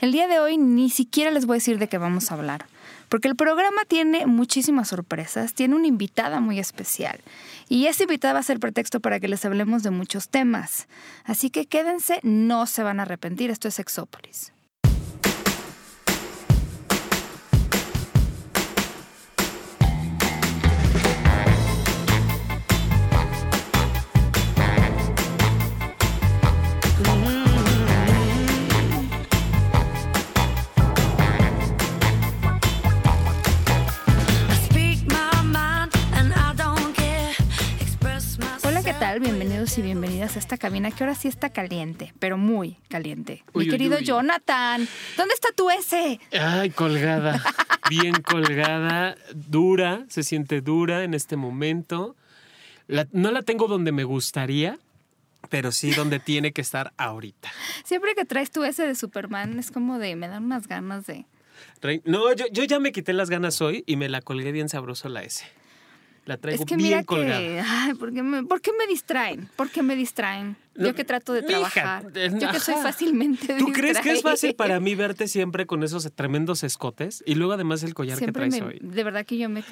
El día de hoy ni siquiera les voy a decir de qué vamos a hablar, porque el programa tiene muchísimas sorpresas, tiene una invitada muy especial y esa invitada va a ser pretexto para que les hablemos de muchos temas. Así que quédense, no se van a arrepentir, esto es Exópolis. Bienvenidos y bienvenidas a esta cabina que ahora sí está caliente, pero muy caliente. Mi querido Jonathan, ¿dónde está tu S? Ay, colgada, bien colgada, dura, se siente dura en este momento. no la tengo donde me gustaría, pero sí donde tiene que estar ahorita. Siempre que traes tu S de Superman es como de, me dan unas ganas de... No, yo, yo ya me quité las ganas hoy y me la colgué bien sabroso la S. La traigo es que bien mira colgada. Que, ay, ¿por, qué me, ¿por, qué me, distraen? ¿Por qué me distraen? yo que trato de trabajar. yo que soy fácilmente ¿Tú crees que es fácil para mí verte siempre con esos tremendos escotes? Y luego además el collar que traes hoy. De verdad que yo me,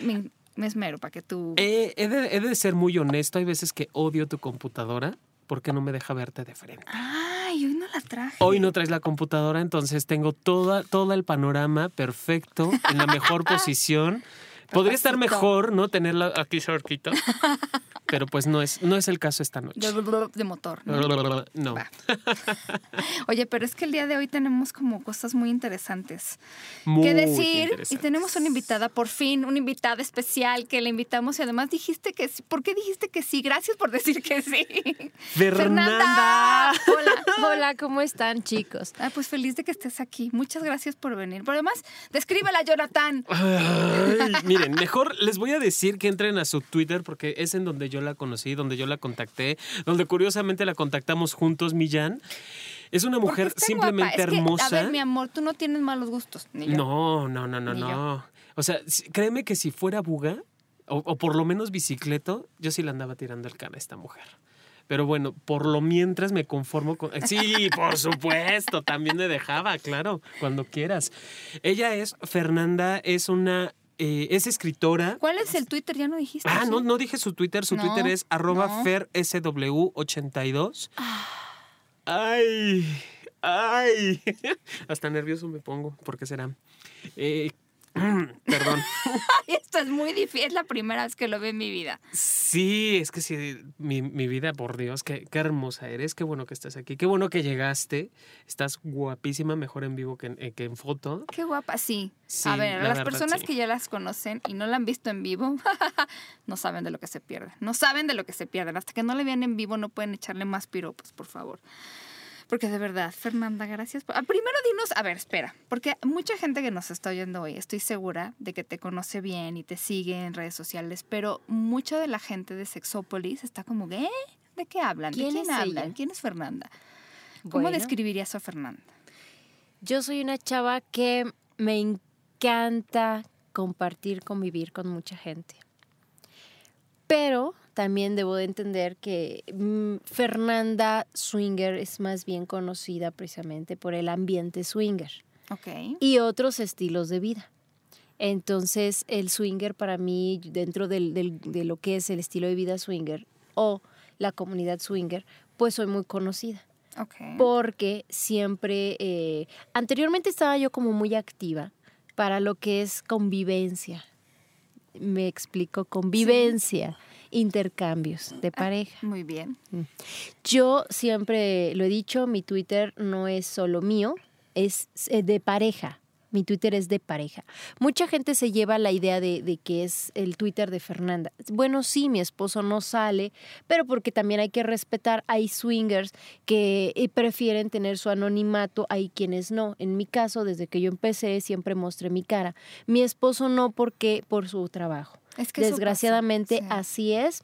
esmero para que tú... he, de, he, de, ser muy honesto. Hay veces que odio tu computadora porque no me deja verte de frente. Ay, hoy no la traje. Hoy no traes la computadora, entonces tengo toda, todo el panorama perfecto, en la mejor posición. Podría estar mejor, ¿no? Tenerla aquí cerquita. Pero pues no es, no es el caso esta noche. De motor. No. Oye, pero es que el día de hoy tenemos como cosas muy interesantes muy que decir. Y tenemos una invitada, por fin, una invitada especial que le invitamos. Y además dijiste que sí. ¿Por qué dijiste que sí? Gracias por decir que sí. Fernanda. Hola, hola, ¿cómo están, chicos? Ah, pues feliz de que estés aquí. Muchas gracias por venir. Pero además, descríbela, Jonathan. Ay, miren, mejor les voy a decir que entren a su Twitter porque es en donde yo la conocí, donde yo la contacté, donde curiosamente la contactamos juntos, Millán. Es una mujer simplemente hermosa. a ver, mi amor, tú no tienes malos gustos. No, no, no, no, no. O sea, créeme que si fuera buga, o, por lo menos bicicleto, yo sí la andaba tirando el cana a esta mujer. Pero bueno, por lo mientras me conformo con... Sí, por supuesto, también me dejaba, claro, cuando quieras. Ella es, Fernanda, es una eh, es escritora. ¿Cuál es el Twitter? Ya no dijiste. Ah, no, no dije su Twitter. Su Twitter es arroba fersw82. Ah. Ay, ay. Hasta nervioso me pongo. ¿Por qué será? Eh, Perdón. Esto es muy difícil, es la primera vez que lo veo en mi vida. Sí, es que sí, mi, vida, por Dios, qué, qué, hermosa eres, qué bueno que estás aquí, qué bueno que llegaste, estás guapísima, mejor en vivo que en, eh, que en foto. Qué guapa, sí. A ver, las personas que ya las conocen y no la han visto en vivo, no saben de lo que se pierden, no saben de lo que se pierden. Hasta que no le vean en vivo no pueden echarle más piropos, por favor. Porque de verdad, Fernanda, gracias. Ah, primero dinos, a ver, espera, porque mucha gente que nos está oyendo hoy, estoy segura de que te conoce bien y te sigue en redes sociales, pero mucha de la gente de Sexópolis está como, ¿eh? ¿De qué hablan? ¿De quién, hablan? ¿Quién es Fernanda? ¿Cómo describirías a Fernanda? Yo soy una chava que me encanta compartir, convivir con mucha gente. Pero también debo de entender que mm, Fernanda Swinger es más bien conocida precisamente por el ambiente swinger y otros estilos de vida. Entonces, el swinger para mí, dentro de lo que es el estilo de vida swinger o la comunidad swinger, pues soy muy conocida. Porque siempre, eh, anteriormente estaba yo como muy activa para lo que es convivencia. Me explico, convivencia intercambios de ah, pareja. Muy bien. Mm. Yo siempre lo he dicho, mi Twitter no es solo mío, es eh, de pareja. Mi Twitter es de pareja. Mucha gente se lleva la idea de, que es el Twitter de Fernanda. Bueno, sí, mi esposo no sale, pero porque también hay que respetar, hay swingers que eh, prefieren tener su anonimato, hay quienes no. En mi caso, desde que yo empecé, siempre mostré mi cara. Mi esposo no porque por su trabajo. Desgraciadamente así es.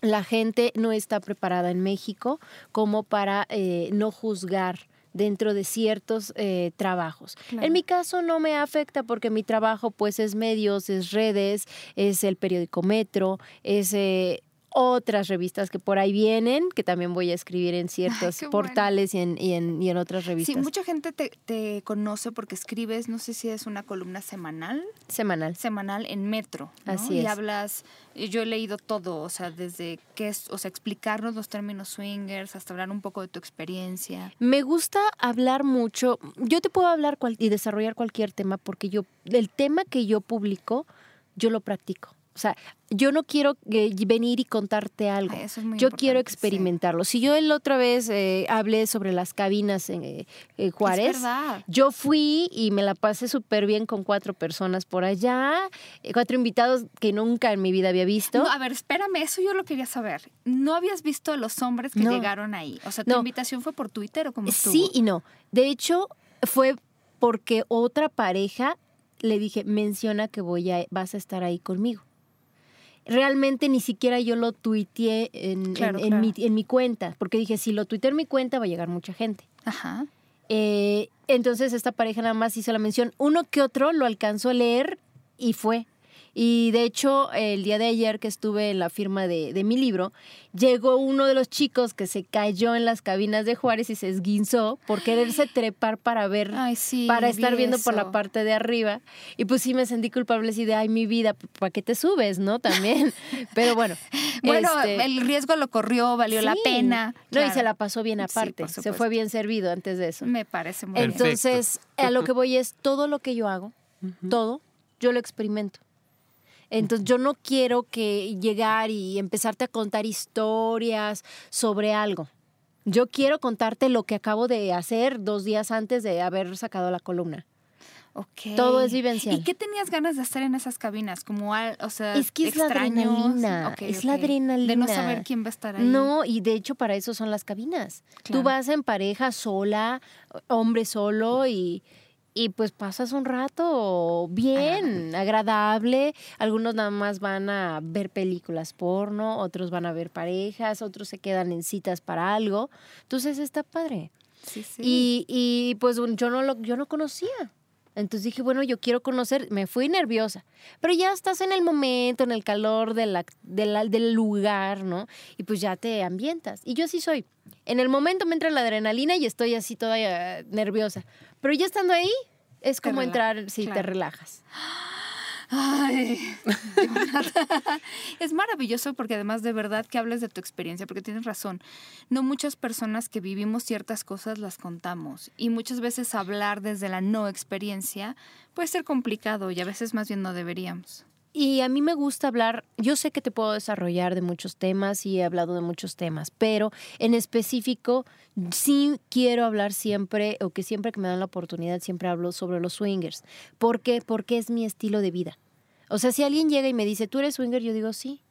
La gente no está preparada en México como para eh, no juzgar dentro de ciertos eh, trabajos. En mi caso no me afecta porque mi trabajo pues es medios, es redes, es el periódico Metro, es... Eh, otras revistas que por ahí vienen, que también voy a escribir en ciertos portales y, en, y, en, y, en, otras revistas. Sí, mucha gente te, te, conoce porque escribes, no sé si es una columna semanal. Semanal. Semanal en Metro. Así es. Y hablas, yo he leído todo, o sea, desde qué es, o sea, explicarnos los términos swingers hasta hablar un poco de tu experiencia. Me gusta hablar mucho, yo te puedo hablar y desarrollar cualquier tema porque yo, el tema que yo publico, yo lo practico. O sea, yo no quiero eh, venir y contarte algo. yo quiero experimentarlo. Si yo el otra vez eh, hablé sobre las cabinas en eh, Juárez, yo fui y me la pasé súper bien con cuatro personas por allá, cuatro invitados que nunca en mi vida había visto. a ver, espérame, eso yo lo quería saber. ¿No habías visto a los hombres que llegaron ahí? O sea, ¿tu invitación fue por Twitter o cómo estuvo? Sí y no. De hecho, fue porque otra pareja le dije, menciona que voy a, vas a estar ahí conmigo realmente ni siquiera yo lo tuiteé en, Mi, cuenta, porque dije, si lo tuiteé en mi cuenta va a llegar mucha gente. Ajá. Eh, entonces esta pareja nada más hizo la mención. Uno que otro lo alcanzó a leer y fue. Y de hecho, el día de ayer que estuve en la firma de, mi libro, llegó uno de los chicos que se cayó en las cabinas de Juárez y se esguinzó por quererse trepar para ver, para estar viendo por la parte de arriba. Y pues sí me sentí culpable así de, ay, mi vida, ¿para qué te subes, no? También. Pero bueno. bueno, este el riesgo lo corrió, valió la pena. No, y se la pasó bien aparte. se fue bien servido antes de eso. Me parece muy Entonces, a lo que voy es todo lo que yo hago, todo, yo lo experimento. Entonces yo no quiero que llegar y empezarte a contar historias sobre algo. Yo quiero contarte lo que acabo de hacer dos días antes de haber sacado la columna. Okay. Todo es vivencial. ¿Y qué tenías ganas de hacer en esas cabinas? Como, o sea, es que es la adrenalina. es la adrenalina. De no saber quién va a estar ahí. No, y de hecho para eso son las cabinas. Tú vas en pareja sola, hombre solo y y pues pasas un rato bien, agradable. Algunos nada más van a ver películas porno, otros van a ver parejas, otros se quedan en citas para algo. Entonces está padre. Sí, sí. Y, y pues yo no lo, yo no conocía. Entonces dije, bueno, yo quiero conocer, me fui nerviosa, pero ya estás en el momento, en el calor de la, del lugar, ¿no? Y pues ya te ambientas. Y yo así soy. En el momento me entra la adrenalina y estoy así toda eh, nerviosa. Pero ya estando ahí, es como entrar si te relajas. Ay, es maravilloso porque además de verdad que hables de tu experiencia, porque tienes razón. No muchas personas que vivimos ciertas cosas las contamos y muchas veces hablar desde la no experiencia puede ser complicado y a veces más bien no deberíamos. Y a mí me gusta hablar, yo sé que te puedo desarrollar de muchos temas y he hablado de muchos temas, pero en específico sí quiero hablar siempre, o que siempre que me dan la oportunidad, siempre hablo sobre los swingers. ¿Por qué? Porque es mi estilo de vida. O sea, si alguien llega y me dice, ¿tú eres swinger? Yo digo, sí.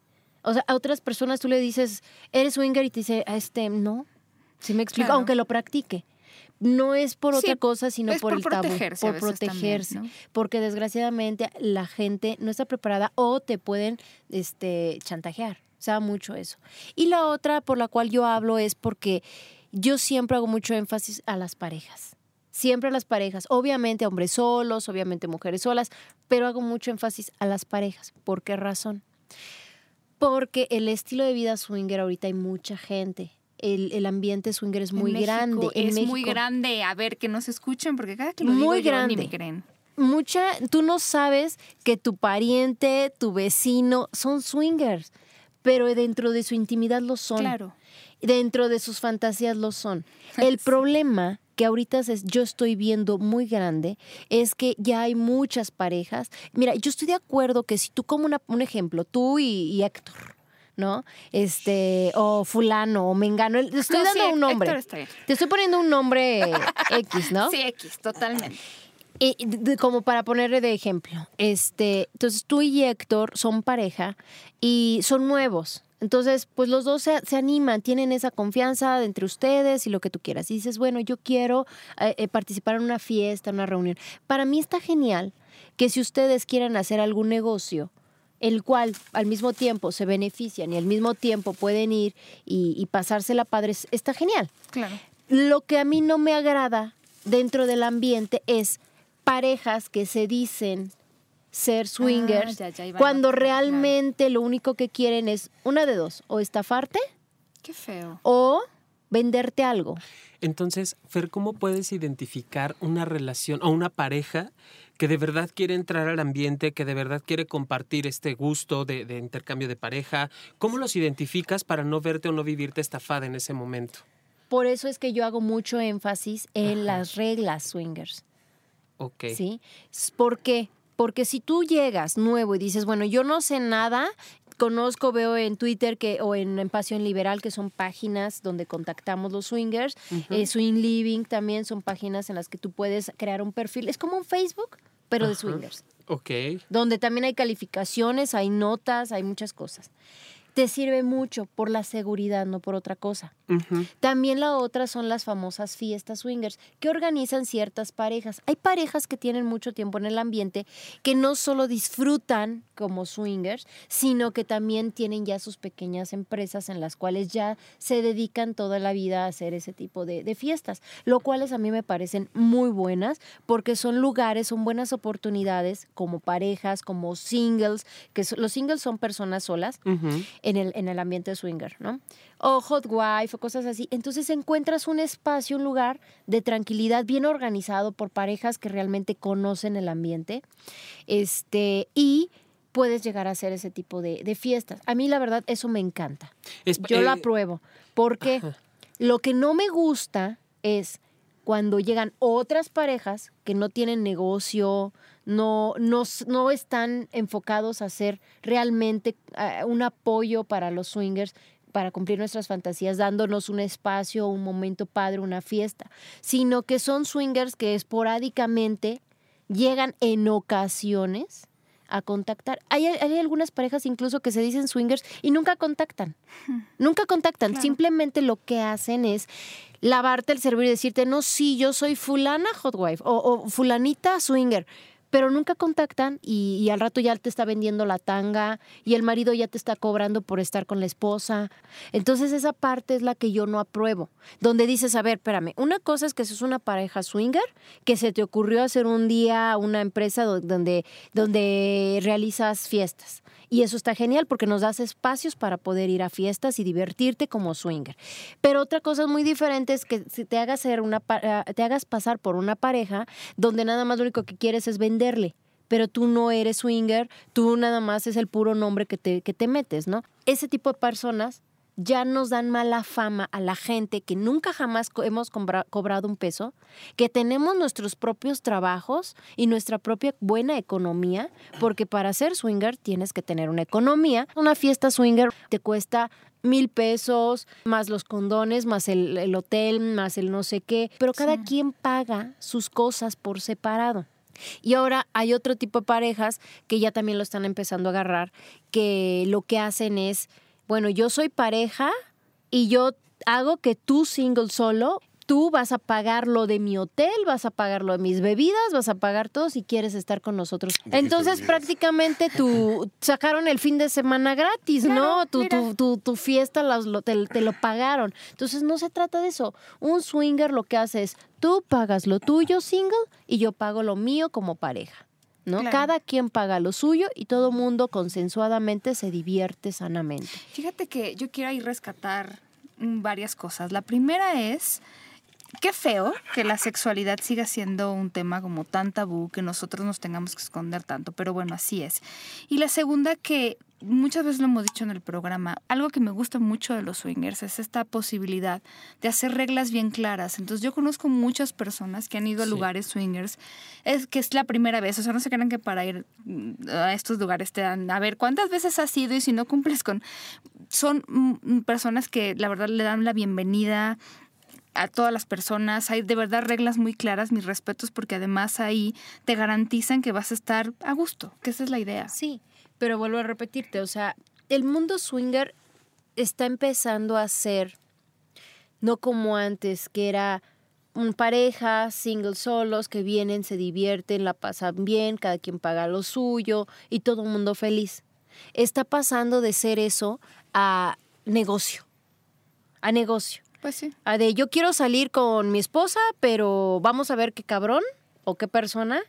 O sea, a otras personas tú le dices, ¿eres swinger? Y te dice, este, no. Si me explico, aunque lo practique no es por otra cosa, sino por, el tabú, por protegerse, porque desgraciadamente la gente no está preparada o te pueden este chantajear. Se da mucho eso. Y la otra por la cual yo hablo es porque yo siempre hago mucho énfasis a las parejas. Siempre a las parejas, obviamente hombres solos, obviamente mujeres solas, pero hago mucho énfasis a las parejas. ¿Por qué razón? Porque el estilo de vida swinger ahorita hay mucha gente el, el, ambiente swinger es muy grande. es muy grande. A ver, que nos escuchen, porque cada que lo muy digo grande. Yo, ni me creen. Mucha, tú no sabes que tu pariente, tu vecino son swingers, pero dentro de su intimidad lo son. Claro. Dentro de sus fantasías lo son. El problema que ahorita yo estoy viendo muy grande es que ya hay muchas parejas. Mira, yo estoy de acuerdo que si tú como un ejemplo, tú y Héctor, ¿no? Este, o fulano, o mengano. Estoy dando un nombre. Te estoy poniendo un nombre X, ¿no? Sí, X, totalmente. Y, como para ponerle de ejemplo, este, entonces tú y Héctor son pareja y son nuevos. Entonces, pues los dos se, animan, tienen esa confianza entre ustedes y lo que tú quieras. Y dices, bueno, yo quiero eh, eh, participar en una fiesta, en una reunión. Para mí está genial que si ustedes quieren hacer algún negocio, el cual al mismo tiempo se benefician y al mismo tiempo pueden ir y, y pasársela padres, está genial. Claro. Lo que a mí no me agrada dentro del ambiente es parejas que se dicen ser swingers cuando realmente lo único que quieren es una de dos, o estafarte. Qué feo. O venderte algo. Entonces, Fer, ¿cómo puedes identificar una relación o una pareja que de verdad quiere entrar al ambiente, que de verdad quiere compartir este gusto de, intercambio de pareja? ¿Cómo los identificas para no verte o no vivirte estafada en ese momento? Por eso es que yo hago mucho énfasis en las reglas swingers. Ok. ¿Sí? ¿Por qué? Porque si tú llegas nuevo y dices, bueno, yo no sé nada, conozco, veo en Twitter que, o en, Pasión Liberal, que son páginas donde contactamos los swingers. Eh, Swing Living también son páginas en las que tú puedes crear un perfil. Es como un Facebook, pero de swingers. Ok. Donde también hay calificaciones, hay notas, hay muchas cosas te sirve mucho por la seguridad, no por otra cosa. También la otra son las famosas fiestas swingers que organizan ciertas parejas. Hay parejas que tienen mucho tiempo en el ambiente que no solo disfrutan como swingers, sino que también tienen ya sus pequeñas empresas en las cuales ya se dedican toda la vida a hacer ese tipo de, de fiestas, lo cuales a mí me parecen muy buenas porque son lugares, son buenas oportunidades como parejas, como singles, que los singles son personas solas en el, en el ambiente swinger, ¿no? O hot wife o cosas así. Entonces encuentras un espacio, un lugar de tranquilidad bien organizado por parejas que realmente conocen el ambiente. Este, y puedes llegar a hacer ese tipo de, fiestas. A mí la verdad eso me encanta. Yo lo eh, apruebo. Porque lo que no me gusta es cuando llegan otras parejas que no tienen negocio, no, no, no están enfocados a hacer realmente eh, un apoyo para los swingers para cumplir nuestras fantasías, dándonos un espacio, un momento padre, una fiesta, sino que son swingers que esporádicamente llegan en ocasiones a contactar. Hay, algunas parejas incluso que se dicen swingers y nunca contactan. Nunca contactan. Simplemente lo que hacen es lavarte el cerebro y decirte, no, sí, yo soy fulana hot wife o, o fulanita swinger pero nunca contactan y, al rato ya te está vendiendo la tanga y el marido ya te está cobrando por estar con la esposa. Entonces esa parte es la que yo no apruebo, donde dices, a ver, espérame, una cosa es que sos una pareja swinger, que se te ocurrió hacer un día una empresa donde, donde realizas fiestas. Y eso está genial porque nos das espacios para poder ir a fiestas y divertirte como swinger. Pero otra cosa muy diferente es que te hagas, ser una, ah, te hagas pasar por una pareja donde nada más lo único que quieres es venderle pero tú no eres swinger, tú nada más es el puro nombre que te, que te metes, ¿no? Ese tipo de personas ya nos dan mala fama a la gente que nunca jamás hemos cobrado un peso, que tenemos nuestros propios trabajos y nuestra propia buena economía, porque para ser swinger tienes que tener una economía. Una fiesta swinger te cuesta mil pesos, más los condones, más el, hotel, más el no sé qué, pero cada quien paga sus cosas por separado. Y ahora hay otro tipo de parejas que ya también lo están empezando a agarrar, que lo que hacen es bueno, yo soy pareja y yo hago que tú single solo, tú vas a pagar lo de mi hotel, vas a pagar lo de mis bebidas, vas a pagar todo si quieres estar con nosotros. Entonces prácticamente tú sacaron el fin de semana gratis, ¿no? Tu, tu, tu, fiesta te, te, lo pagaron. Entonces no se trata de eso. Un swinger lo que hace es tú pagas lo tuyo single y yo pago lo mío como pareja. ¿No? Cada quien paga lo suyo y todo mundo consensuadamente se divierte sanamente. Fíjate que yo quiero ahí rescatar mm, varias cosas. La primera es qué feo que la sexualidad siga siendo un tema como tan tabú que nosotros nos tengamos que esconder tanto, pero bueno, así es. Y la segunda que muchas veces lo hemos dicho en el programa, algo que me gusta mucho de los swingers es esta posibilidad de hacer reglas bien claras. Entonces yo conozco muchas personas que han ido a lugares swingers, es que es la primera vez, o sea, no se crean que para ir mm, a estos lugares te dan, a ver, ¿cuántas veces has ido y si no cumples con... Son mm, personas que la verdad le dan la bienvenida, a todas las personas. Hay de verdad reglas muy claras, mis respetos, porque además ahí te garantizan que vas a estar a gusto, que esa es la idea. Sí, pero vuelvo a repetirte, o sea, el mundo swinger está empezando a ser, no como antes, que era un pareja, single solos, que vienen, se divierten, la pasan bien, cada quien paga lo suyo y todo el mundo feliz. Está pasando de ser eso a negocio, a negocio. Pues sí. A de yo quiero salir con mi esposa, pero vamos a ver qué cabrón o qué persona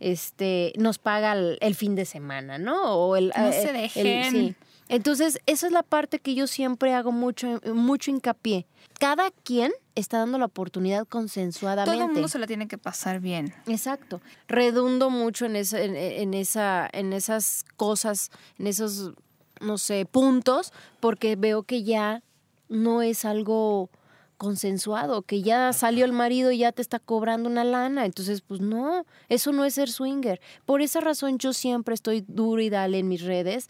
este, nos paga el, fin de semana, ¿no? O el, no se dejen. Entonces, esa es la parte que yo siempre hago mucho, mucho hincapié. Cada quien está dando la oportunidad consensuadamente. Todo el mundo se la tiene que pasar bien. Exacto. Redundo mucho en, esa, en, esa, en esas cosas, en esos, no sé, puntos, porque veo que ya no es algo consensuado, que ya salió el marido y ya te está cobrando una lana. Entonces, pues no, eso no es ser swinger. Por esa razón yo siempre estoy duro y dale en mis redes.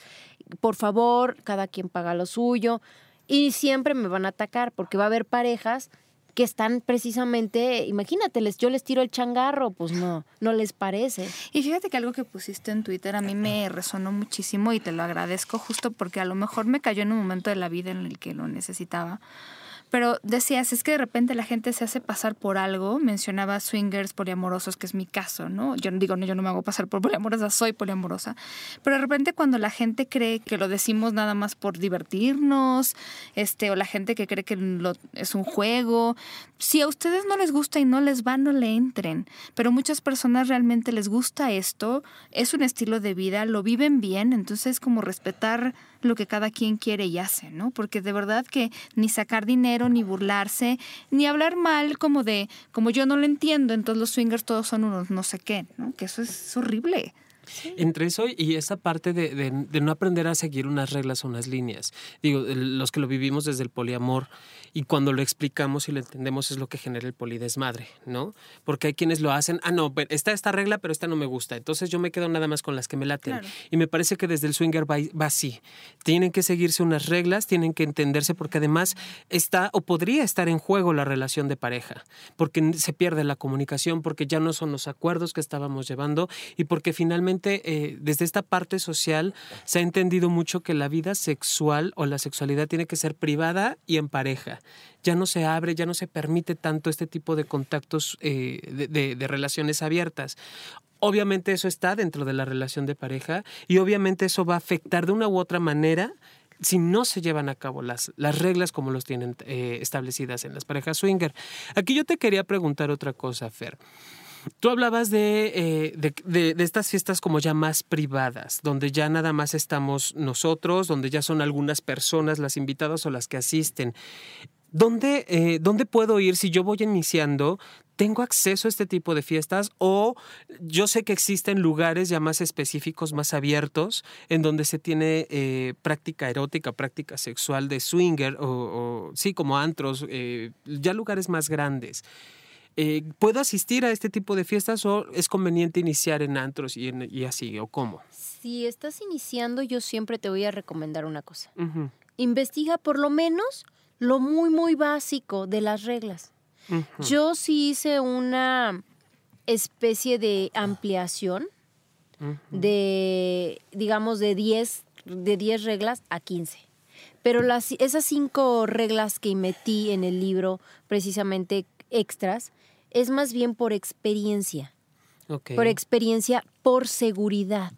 Por favor, cada quien paga lo suyo. Y siempre me van a atacar porque va a haber parejas que están precisamente, imagínate, yo les tiro el changarro, pues no, no les parece. Y fíjate que algo que pusiste en Twitter a mí me resonó muchísimo y te lo agradezco justo porque a lo mejor me cayó en un momento de la vida en el que lo necesitaba pero decías, es que de repente la gente se hace pasar por algo, mencionaba swingers poliamorosos, que es mi caso, ¿no? Yo digo, no, yo no me hago pasar por poliamorosa, soy poliamorosa, pero de repente cuando la gente cree que lo decimos nada más por divertirnos, este, o la gente que cree que es un juego, si a ustedes no les gusta y no les va, no le entren, pero muchas personas realmente les gusta esto, es un estilo de vida, lo viven bien, entonces como respetar lo que cada quien quiere y hace, ¿no? Porque de verdad que ni sacar dinero, ni burlarse, ni hablar mal como de, como yo no lo entiendo, entonces los swingers todos son unos no sé qué, ¿no? Que eso es horrible. Entre eso y esa parte de, no aprender a seguir unas reglas o unas líneas. Digo, los que lo vivimos desde el poliamor y cuando lo explicamos y lo entendemos es lo que genera el polidesmadre, ¿no? Porque hay quienes lo hacen, ah, no, está esta regla, pero esta no me gusta. Entonces yo me quedo nada más con las que me laten. Y me parece que desde el swinger va, va así. Tienen que seguirse unas reglas, tienen que entenderse porque además está o podría estar en juego la relación de pareja, porque se pierde la comunicación, porque ya no son los acuerdos que estábamos llevando y porque finalmente eh, desde esta parte social se ha entendido mucho que la vida sexual o la sexualidad tiene que ser privada y en pareja ya no se abre, ya no se permite tanto este tipo de contactos eh, de, relaciones abiertas. Obviamente eso está dentro de la relación de pareja y obviamente eso va a afectar de una u otra manera si no se llevan a cabo las, las reglas como los tienen eh, establecidas en las parejas swinger. Aquí yo te quería preguntar otra cosa, Fer. Tú hablabas eh, de, de, estas fiestas como ya más privadas, donde ya nada más estamos nosotros, donde ya son algunas personas las invitadas o las que asisten. ¿Dónde, eh, ¿Dónde puedo ir si yo voy iniciando? ¿Tengo acceso a este tipo de fiestas? O yo sé que existen lugares ya más específicos, más abiertos, en donde se tiene eh, práctica erótica, práctica sexual de swinger, o, sí, como antros, ya lugares más grandes. Eh, ¿puedo asistir a este tipo de fiestas o es conveniente iniciar en antros y, y así o cómo? Si estás iniciando, yo siempre te voy a recomendar una cosa. Investiga por lo menos lo muy, muy básico de las reglas. Yo sí hice una especie de ampliación de, digamos, de 10 de 10 reglas a 15. Pero las, esas cinco reglas que metí en el libro, precisamente extras, es más bien por experiencia. Por experiencia, por seguridad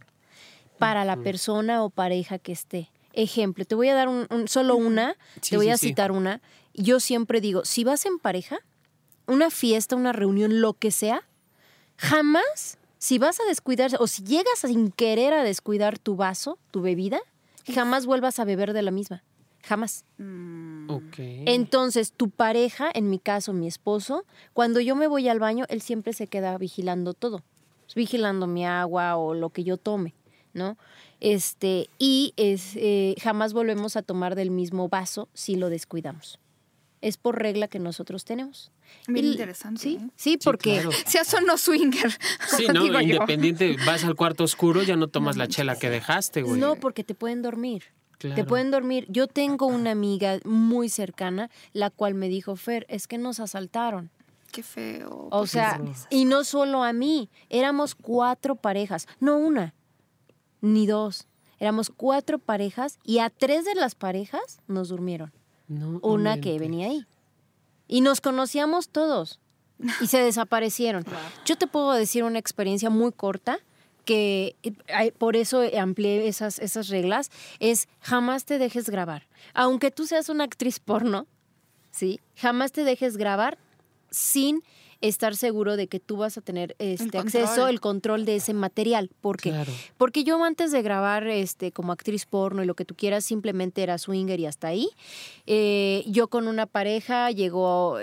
para la persona o pareja que esté. Ejemplo, te voy a dar un, solo una, te voy a citar una. Yo siempre digo, si vas en pareja, una fiesta, una reunión, lo que sea, jamás, si vas a descuidar o si llegas sin querer a descuidar tu vaso, tu bebida, jamás vuelvas a beber de la misma. Jamás. Mm. Entonces, tu pareja, en mi caso, mi esposo, cuando yo me voy al baño, él siempre se queda vigilando todo. Vigilando mi agua o lo que yo tome, ¿no? Este, y es, eh, jamás volvemos a tomar del mismo vaso si lo descuidamos. Es por regla que nosotros tenemos. Bien interesante. Sí, ¿eh? sí, porque se hace no swinger. Sí, no, independiente, vas al cuarto oscuro, ya no tomas la chela que dejaste, güey. No, porque te pueden dormir. Te pueden dormir. Yo tengo una amiga muy cercana, la cual me dijo, Fer, es que nos asaltaron. Qué feo. O sea, y no solo a mí, éramos cuatro parejas, no una, ni dos. Éramos cuatro parejas y a tres de las parejas nos durmieron. una que venía ahí. Y nos conocíamos todos y se desaparecieron. Yo te puedo decir una experiencia muy corta que eh, por eso amplié esas, esas reglas, es jamás te dejes grabar. Aunque tú seas una actriz porno, ¿sí? Jamás te dejes grabar sin estar seguro de que tú vas a tener este acceso, el control de ese material. ¿Por qué? Porque yo antes de grabar este, como actriz porno y lo que tú quieras, simplemente era swinger y hasta ahí. Eh, yo con una pareja llegó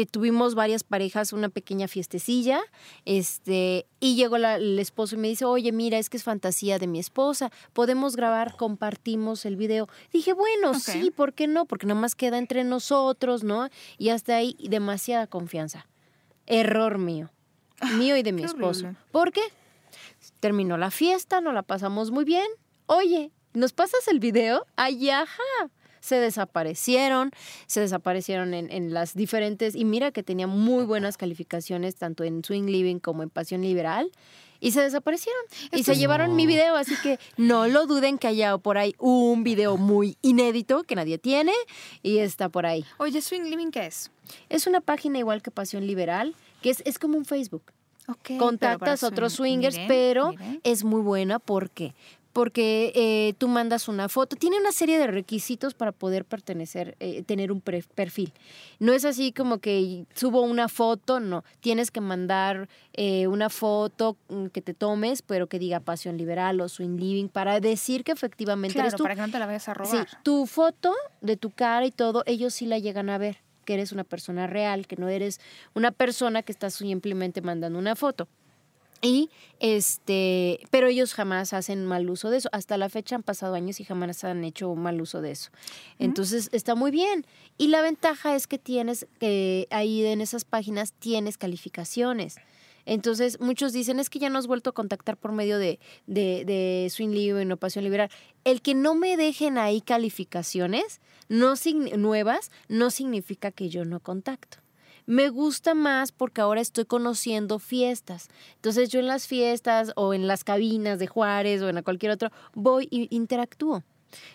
eh, tuvimos varias parejas, una pequeña fiestecilla, este, y llegó el esposo y me dice, oye, mira, es que es fantasía de mi esposa, podemos grabar, compartimos el video. Dije, bueno, sí, ¿por qué no? Porque nomás queda entre nosotros, ¿no? Y hasta ahí demasiada confianza. Error mío, mío y de mi esposo. ¿Por qué? Terminó la fiesta, nos la pasamos muy bien. Oye, ¿nos pasas el video? Ay, ajá se desaparecieron, se desaparecieron en, las diferentes, y mira que tenía muy buenas calificaciones tanto en Swing Living como en Pasión Liberal. Y se desaparecieron. y se llevaron mi video, así que no lo duden que haya por ahí un video muy inédito que nadie tiene y está por ahí. Oye, Swing Living, ¿qué es? Es una página igual que Pasión Liberal, que es, es como un Facebook. Okay, Contactas a otros swingers, pero es muy buena porque porque eh, tú mandas una foto. Tiene una serie de requisitos para poder pertenecer, eh, tener un perfil. No es así como que subo una foto, no. Tienes que mandar eh, una foto mm, que te tomes, pero que diga pasión liberal o swing living, para decir que efectivamente claro, eres tú. para que no te la vayas a robar. Sí, tu foto de tu cara y todo, ellos sí la llegan a ver, que eres una persona real, que no eres una persona que estás simplemente mandando una foto. Y este, pero ellos jamás hacen mal uso de eso. Hasta la fecha han pasado años y jamás han hecho mal uso de eso. Entonces está muy bien. Y la ventaja es que tienes, que ahí en esas páginas tienes calificaciones. Entonces, muchos dicen, es que ya no has vuelto a contactar por medio de, de, de Swing Libre y Pasión Liberal. El que no me dejen ahí calificaciones no, nuevas no significa que yo no contacto. Me gusta más porque ahora estoy conociendo fiestas. Entonces yo en las fiestas o en las cabinas de Juárez o en cualquier otro voy e interactúo.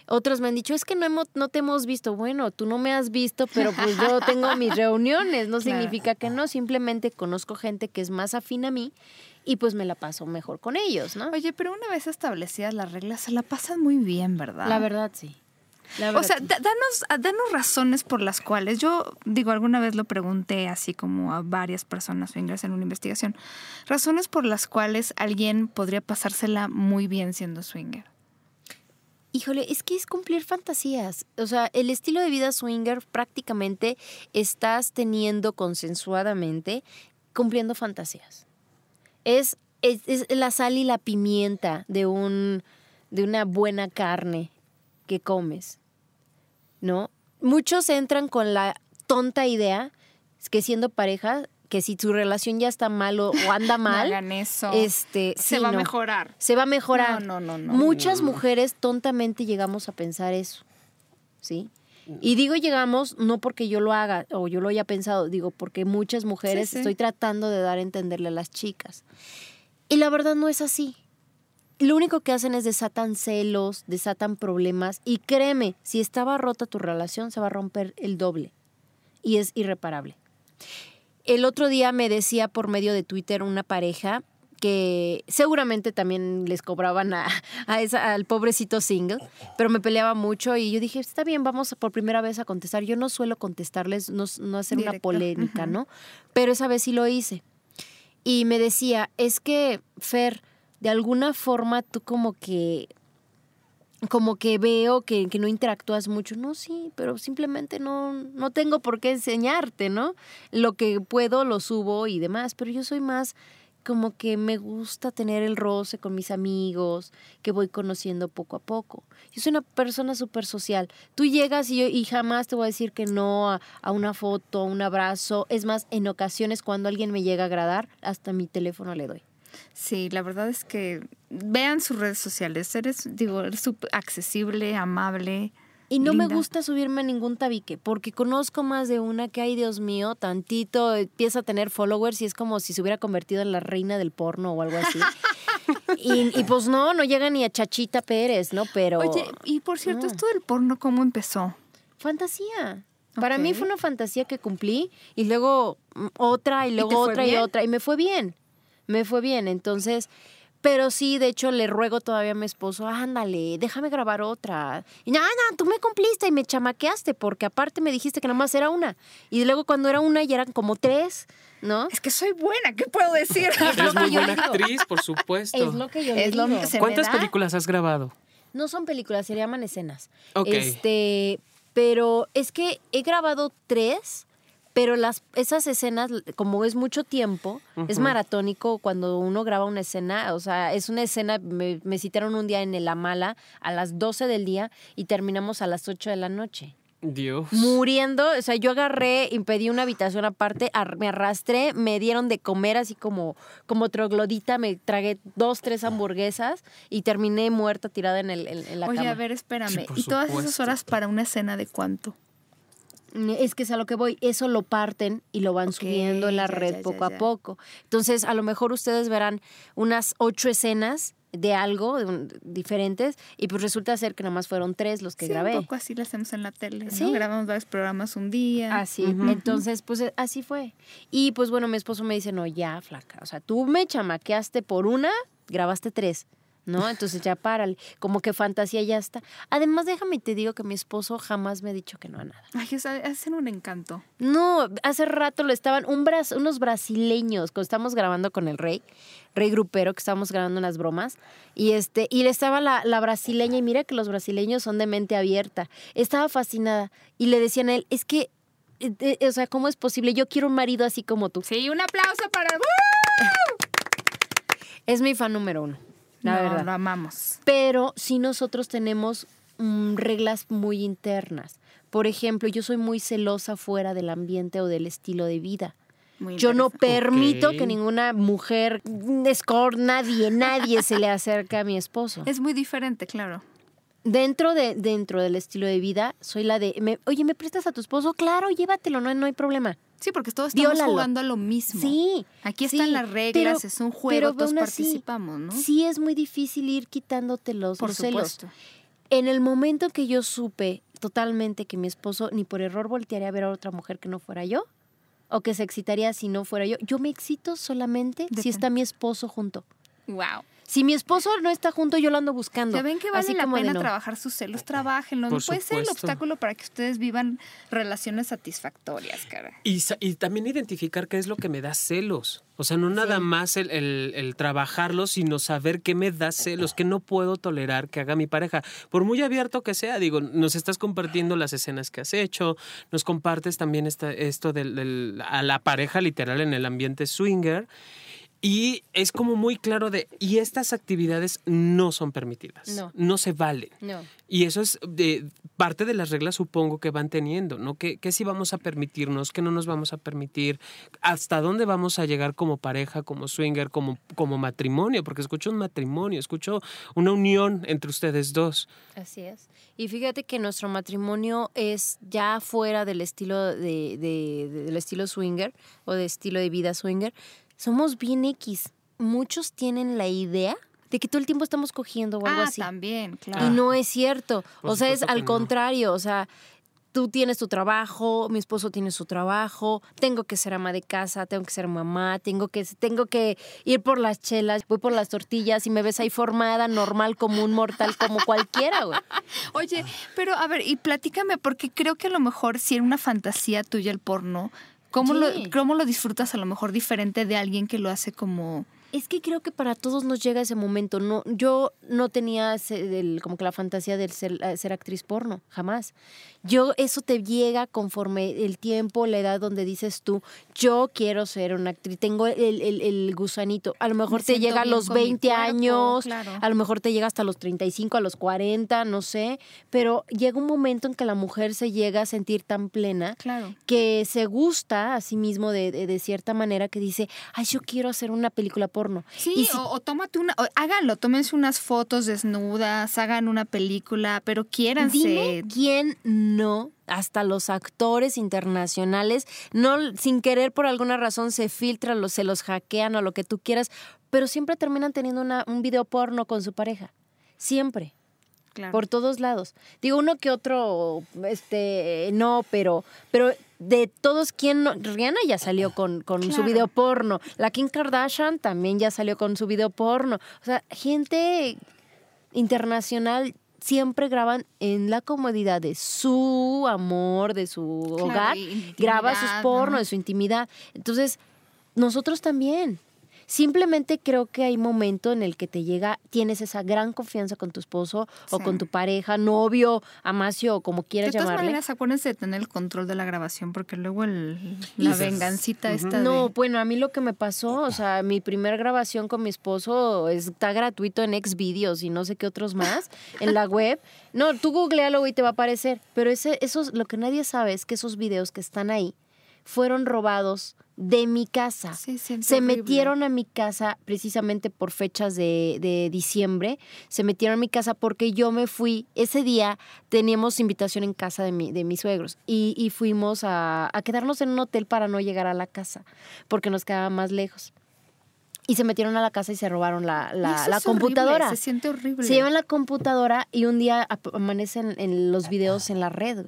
Otros me han dicho, es que no, hemos, no te hemos visto. Bueno, tú no me has visto, pero pues yo tengo mis reuniones. No significa que no, simplemente conozco gente que es más afín a mí y pues me la paso mejor con ellos, ¿no? Oye, pero una vez establecidas las reglas, se la pasan muy bien, ¿verdad? La verdad, sí o sea, danos, danos razones por las cuales. Yo, digo, alguna vez lo pregunté así como a varias personas swingers en una investigación. Razones por las cuales alguien podría pasársela muy bien siendo swinger. Híjole, es que es cumplir fantasías. O sea, el estilo de vida swinger prácticamente estás teniendo consensuadamente cumpliendo fantasías. Es, es, es la sal y la pimienta de un de una buena carne que comes, ¿no? Muchos entran con la tonta idea que siendo pareja que si su relación ya está mal o, anda mal, eso. este, se va a mejorar. Se va a mejorar. No, no, no, Muchas mujeres tontamente llegamos a pensar eso, ¿sí? Y digo llegamos no porque yo lo haga o yo lo haya pensado, digo porque muchas mujeres estoy tratando de dar a entenderle a las chicas. Y la verdad no es así lo único que hacen es desatan celos, desatan problemas y créeme, si estaba rota tu relación se va a romper el doble y es irreparable. El otro día me decía por medio de Twitter una pareja que seguramente también les cobraban a, esa, al pobrecito single, pero me peleaba mucho y yo dije, está bien, vamos por primera vez a contestar. Yo no suelo contestarles, no, hacer una polémica, ¿no? Pero esa vez sí lo hice. Y me decía, es que, Fer, de alguna forma tú como que como que veo que, que, no interactúas mucho. No, sí, pero simplemente no, no tengo por qué enseñarte, ¿no? Lo que puedo lo subo y demás, pero yo soy más como que me gusta tener el roce con mis amigos, que voy conociendo poco a poco. Yo soy una persona súper social. Tú llegas y, yo, y jamás te voy a decir que no a, a, una foto, a un abrazo. Es más, en ocasiones cuando alguien me llega a agradar, hasta mi teléfono le doy. Sí, la verdad es que vean sus redes sociales. Eres, digo, eres accesible, amable. Y no me gusta subirme a ningún tabique, porque conozco más de una que, ay Dios mío, tantito empieza a tener followers y es como si se hubiera convertido en la reina del porno o algo así. y, pues no, no llega ni a Chachita Pérez, ¿no? Pero... Oye, y por cierto, esto del porno, ¿cómo empezó? Fantasía. Para mí fue una fantasía que cumplí y luego mm, otra y luego otra y otra y me fue bien me fue bien. Entonces, pero sí, de hecho, le ruego todavía a mi esposo, ándale, déjame grabar otra. Y nada, no, tú me cumpliste y me chamaqueaste, porque aparte me dijiste que nada más era una. Y luego cuando era una ya eran como tres. ¿no? Es que soy buena, ¿qué puedo decir? Es muy buena actriz, por supuesto. Es lo que yo es digo. ¿Cuántas películas has grabado? No son películas, se llaman escenas. Ok. Este, pero es que he grabado tres pero las, esas escenas, como es mucho tiempo, es maratónico cuando uno graba una escena, o sea, es una escena, me, citaron un día en el Amala a las 12 del día y terminamos a las 8 de la noche. Dios. Muriendo, o sea, yo agarré, impedí una habitación aparte, me arrastré, me dieron de comer así como, como troglodita, me tragué dos, tres hamburguesas y terminé muerta tirada en, el, en, la cama. Oye, a ver, espérame. ¿Y todas esas horas para una escena de cuánto? Es que es a lo que voy, eso lo parten y lo van subiendo en la red poco a poco. Entonces, a lo mejor ustedes verán unas ocho escenas de algo diferentes y pues resulta ser que nomás fueron tres los que grabé. Un poco así lo hacemos en la tele, ¿Sí? Grabamos varios programas un día. Así, entonces pues eh, así fue. Y pues bueno, mi esposo me dice, no, ya, flaca, o sea, tú me chamaqueaste por una, grabaste tres. ¿No? Entonces ya párale, como que fantasía ya está. Además, déjame y te digo que mi esposo jamás me ha dicho que no a nada. Ay, o sea, hacen un encanto. No, hace rato lo estaban, un unos brasileños, cuando estamos grabando con el rey, rey grupero, que estábamos grabando unas bromas, y este, y le estaba la, la brasileña, y mira que los brasileños son de mente abierta. Estaba fascinada, y le decían a él, es que eh, eh, o sea, ¿cómo es posible? Yo quiero un marido así como tú. Sí, un aplauso para... Es mi fan número uno la verdad. Lo amamos. Pero si nosotros tenemos mm, reglas muy internas. Por ejemplo, yo soy muy celosa fuera del ambiente o del estilo de vida. Yo no permito que ninguna mujer, score, nadie, nadie se le acerque a mi esposo. Es muy diferente, claro. Dentro, de, dentro del estilo de vida, soy la de, oye, ¿me prestas a tu esposo? Claro, llévatelo, no, no hay problema. Sí, porque todos estamos jugando a lo mismo. Sí. Aquí están las reglas, es un juego, todos participamos, ¿no? Sí, es muy difícil ir quitándote los, por supuesto. En el momento que yo supe totalmente que mi esposo ni por error voltearía a ver a otra mujer que no fuera yo, o que se excitaría si no fuera yo, yo me excito solamente si está mi esposo junto. Wow. Si mi esposo no está junto, yo lo ando buscando. Ya ven que vale la pena trabajar sus celos, trabajenlo. No puede ser el obstáculo para que ustedes vivan relaciones satisfactorias, cara. Y, y también identificar qué es lo que me da celos. O sea, no nada más el, el, trabajarlo, sino saber qué me da celos, qué no puedo tolerar que haga mi pareja. Por muy abierto que sea, digo, nos estás compartiendo las escenas que has hecho, nos compartes también esta, esto de a la pareja literal en el ambiente swinger. Y es como muy claro de, y estas actividades no son permitidas, no, no se valen. No. Y eso es de, parte de las reglas, supongo, que van teniendo, ¿no? ¿Qué, sí vamos a permitirnos, qué no nos vamos a permitir, hasta dónde vamos a llegar como pareja, como swinger, como, como matrimonio, porque escucho un matrimonio, escucho una unión entre ustedes dos. Así es. Y fíjate que nuestro matrimonio es ya fuera del estilo de, del estilo swinger o de estilo de vida swinger somos bien X. Muchos tienen la idea de que todo el tiempo estamos cogiendo o algo ah, así. también, claro. Y no es cierto. o sea, es al contrario. O sea, tú tienes tu trabajo, mi esposo tiene su trabajo, tengo que ser ama de casa, tengo que ser mamá, tengo que, tengo que ir por las chelas, voy por las tortillas y me ves ahí formada, normal, como un mortal, como cualquiera, güey. Oye, pero a ver, y platícame, porque creo que a lo mejor si era una fantasía tuya el porno, ¿Cómo, lo, ¿Cómo lo disfrutas a lo mejor diferente de alguien que lo hace como es que creo que para todos nos llega ese momento. No, yo no tenía como que la fantasía de ser, eh, ser, actriz porno, jamás. Yo, eso te llega conforme el tiempo, la edad donde dices tú, yo quiero ser una actriz, tengo el, el, gusanito. A lo mejor te llega a los 20 años, a lo mejor te llega hasta los 35, a los 40, no sé, pero llega un momento en que la mujer se llega a sentir tan plena que se gusta a sí mismo de, de, cierta manera que dice, ay, yo quiero hacer una película porno. Sí, o, tómate una, háganlo, tómense unas fotos desnudas, hagan una película, pero quiéranse. Dime quién no hasta los actores internacionales, no sin querer por alguna razón se filtran, se los hackean o lo que tú quieras, pero siempre terminan teniendo una, un video porno con su pareja. Siempre. Por todos lados. Digo, uno que otro, este, no, pero, pero de todos, ¿quién no? Rihanna ya salió con, con su video porno. La Kim Kardashian también ya salió con su video porno. O sea, gente internacional siempre graban en la comodidad de su amor, de su hogar, graba sus pornos, de su intimidad. Entonces, nosotros también. Simplemente creo que hay momento en el que te llega, tienes esa gran confianza con tu esposo o con tu pareja, novio, amacio o como quieras llamarle. De todas maneras, acuérdense de tener el control de la grabación porque luego el, la vengancita está No, bueno, a mí lo que me pasó, o sea, mi primer grabación con mi esposo está gratuito en Xvideos y no sé qué otros más en la web. No, tú googlealo y te va a aparecer, pero ese, eso es lo que nadie sabe es que esos videos que están ahí fueron robados de mi casa. se metieron a mi casa precisamente por fechas de, diciembre. Se metieron a mi casa porque yo me fui. Ese día teníamos invitación en casa de, mi, de mis suegros y, fuimos a, quedarnos en un hotel para no llegar a la casa porque nos quedaba más lejos. Y se metieron a la casa y se robaron la, la, computadora. se siente horrible. Se llevan la computadora y un día amanecen en los videos en la red,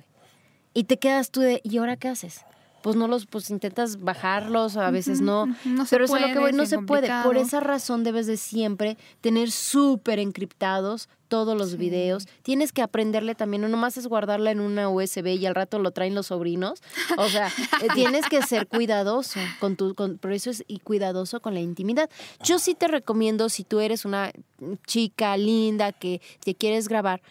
Y te quedas tú de, ¿y ahora qué haces? Pues no los, pues intentas bajarlos, a veces no. no Pero eso es lo que voy, no se puede. Por esa razón debes de siempre tener súper encriptados todos los videos. Tienes que aprenderle también, no nomás es guardarla en una USB y al rato lo traen los sobrinos. O sea, eh, tienes que ser cuidadoso con tu, con, por eso es y cuidadoso con la intimidad. Yo sí te recomiendo, si tú eres una chica linda que te quieres grabar,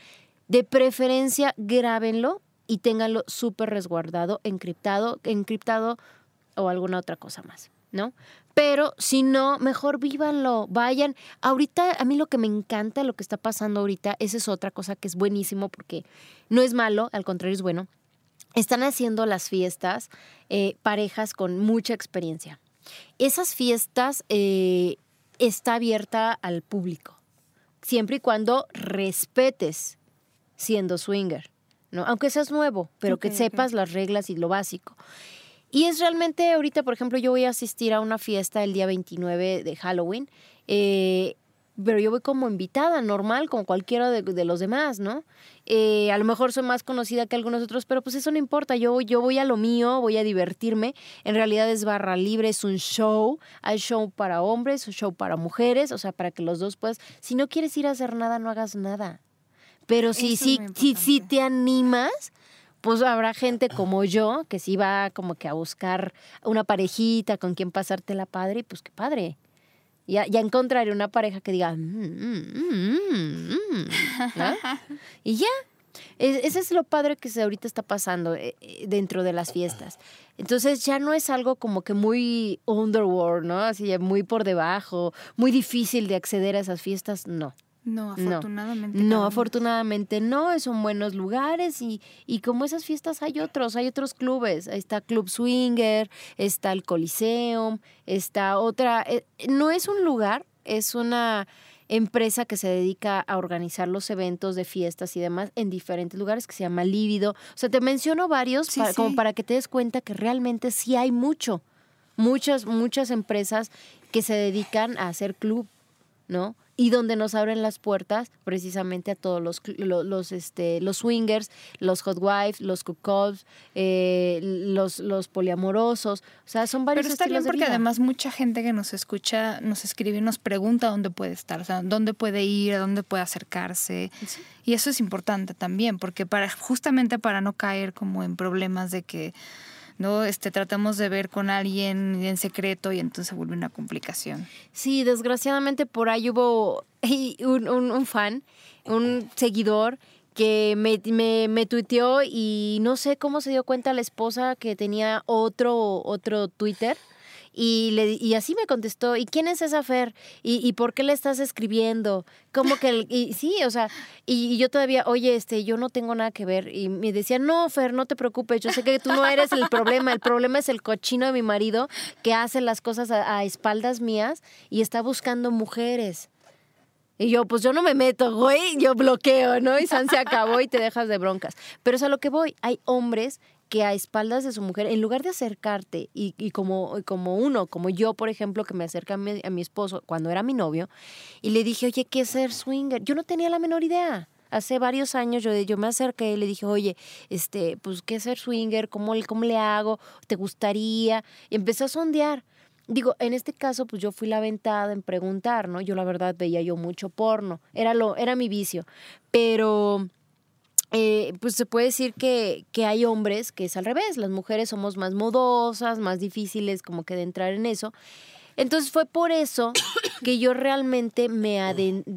de preferencia grábenlo y ténganlo súper resguardado, encriptado, encriptado o alguna otra cosa más, ¿no? Pero si no, mejor vívanlo, vayan. Ahorita, a mí lo que me encanta, lo que está pasando ahorita, esa es otra cosa que es buenísimo porque no es malo, al contrario es bueno. Están haciendo las fiestas eh, parejas con mucha experiencia. Esas fiestas eh, está abierta al público, siempre y cuando respetes siendo swinger. ¿No? Aunque seas nuevo, pero que sepas las reglas y lo básico. Y es realmente, ahorita, por ejemplo, yo voy a asistir a una fiesta el día 29 de Halloween, eh, pero yo voy como invitada, normal, como cualquiera de, los demás, ¿no? Eh, a lo mejor soy más conocida que algunos otros, pero pues eso no importa, yo, yo voy a lo mío, voy a divertirme. En realidad es barra libre, es un show, hay show para hombres, un show para mujeres, o sea, para que los dos puedas, si no quieres ir a hacer nada, no hagas nada. Pero si, si, si, te animas, pues habrá gente como yo que sí va como que a buscar una parejita con quien pasarte la padre y pues qué padre. Ya, ya encontraré una pareja que diga, mm, mm, mm, y ya. ese es lo padre que se ahorita está pasando eh, eh, dentro de las fiestas. Entonces ya no es algo como que muy underworld, ¿no? Así muy por debajo, muy difícil de acceder a esas fiestas, no. No, afortunadamente. No, afortunadamente no, son buenos lugares y, y como esas fiestas hay otros, hay otros clubes, ahí está Club Swinger, está el Coliseum, está otra, eh, no es un lugar, es una empresa que se dedica a organizar los eventos de fiestas y demás en diferentes lugares que se llama Lívido. O sea, te menciono varios como para que te des cuenta que realmente sí hay mucho, muchas, muchas empresas que se dedican a hacer club, ¿no? Y donde nos abren las puertas precisamente a todos los, los, este, los swingers, los hot wives, los cookouts, eh, los, los poliamorosos. O sea, son varios Pero está bien porque además mucha gente que nos escucha nos escribe y nos pregunta dónde puede estar, o sea, dónde puede ir, a dónde puede acercarse. Y eso es importante también, porque para justamente para no caer como en problemas de que ¿no? Este, tratamos de ver con alguien en secreto y entonces vuelve una complicación. Sí, desgraciadamente por ahí hubo un, un, fan, un seguidor que me, me, me, tuiteó y no sé cómo se dio cuenta la esposa que tenía otro, otro Twitter y, le, y así me contestó, ¿y quién es esa Fer? ¿Y, y por qué le estás escribiendo? Como que, y, sí, o sea, y, yo todavía, oye, este, yo no tengo nada que ver. Y me decía, no, Fer, no te preocupes, yo sé que tú no eres el problema, el problema es el cochino de mi marido que hace las cosas a, espaldas mías y está buscando mujeres. Y yo, pues yo no me meto, güey, yo bloqueo, ¿no? Y San se acabó y te dejas de broncas. Pero es a lo que voy. Hay hombres que a espaldas de su mujer, en lugar de acercarte y, y como, como uno, como yo, por ejemplo, que me acerca a mi, esposo cuando era mi novio, y le dije, oye, ¿qué es ser swinger? Yo no tenía la menor idea hace varios años yo, yo me acerqué y le dije, oye, este, pues, ¿qué es ser swinger? ¿Cómo, ¿Cómo le hago? ¿Te gustaría? Y empecé a sondear. Digo, en este caso, pues yo fui la aventada en preguntar, ¿no? Yo la verdad veía yo mucho porno, era, lo, era mi vicio. Pero eh, pues se puede decir que, que, hay hombres que es al revés, las mujeres somos más modosas, más difíciles como que de entrar en eso. Entonces fue por eso que yo realmente me,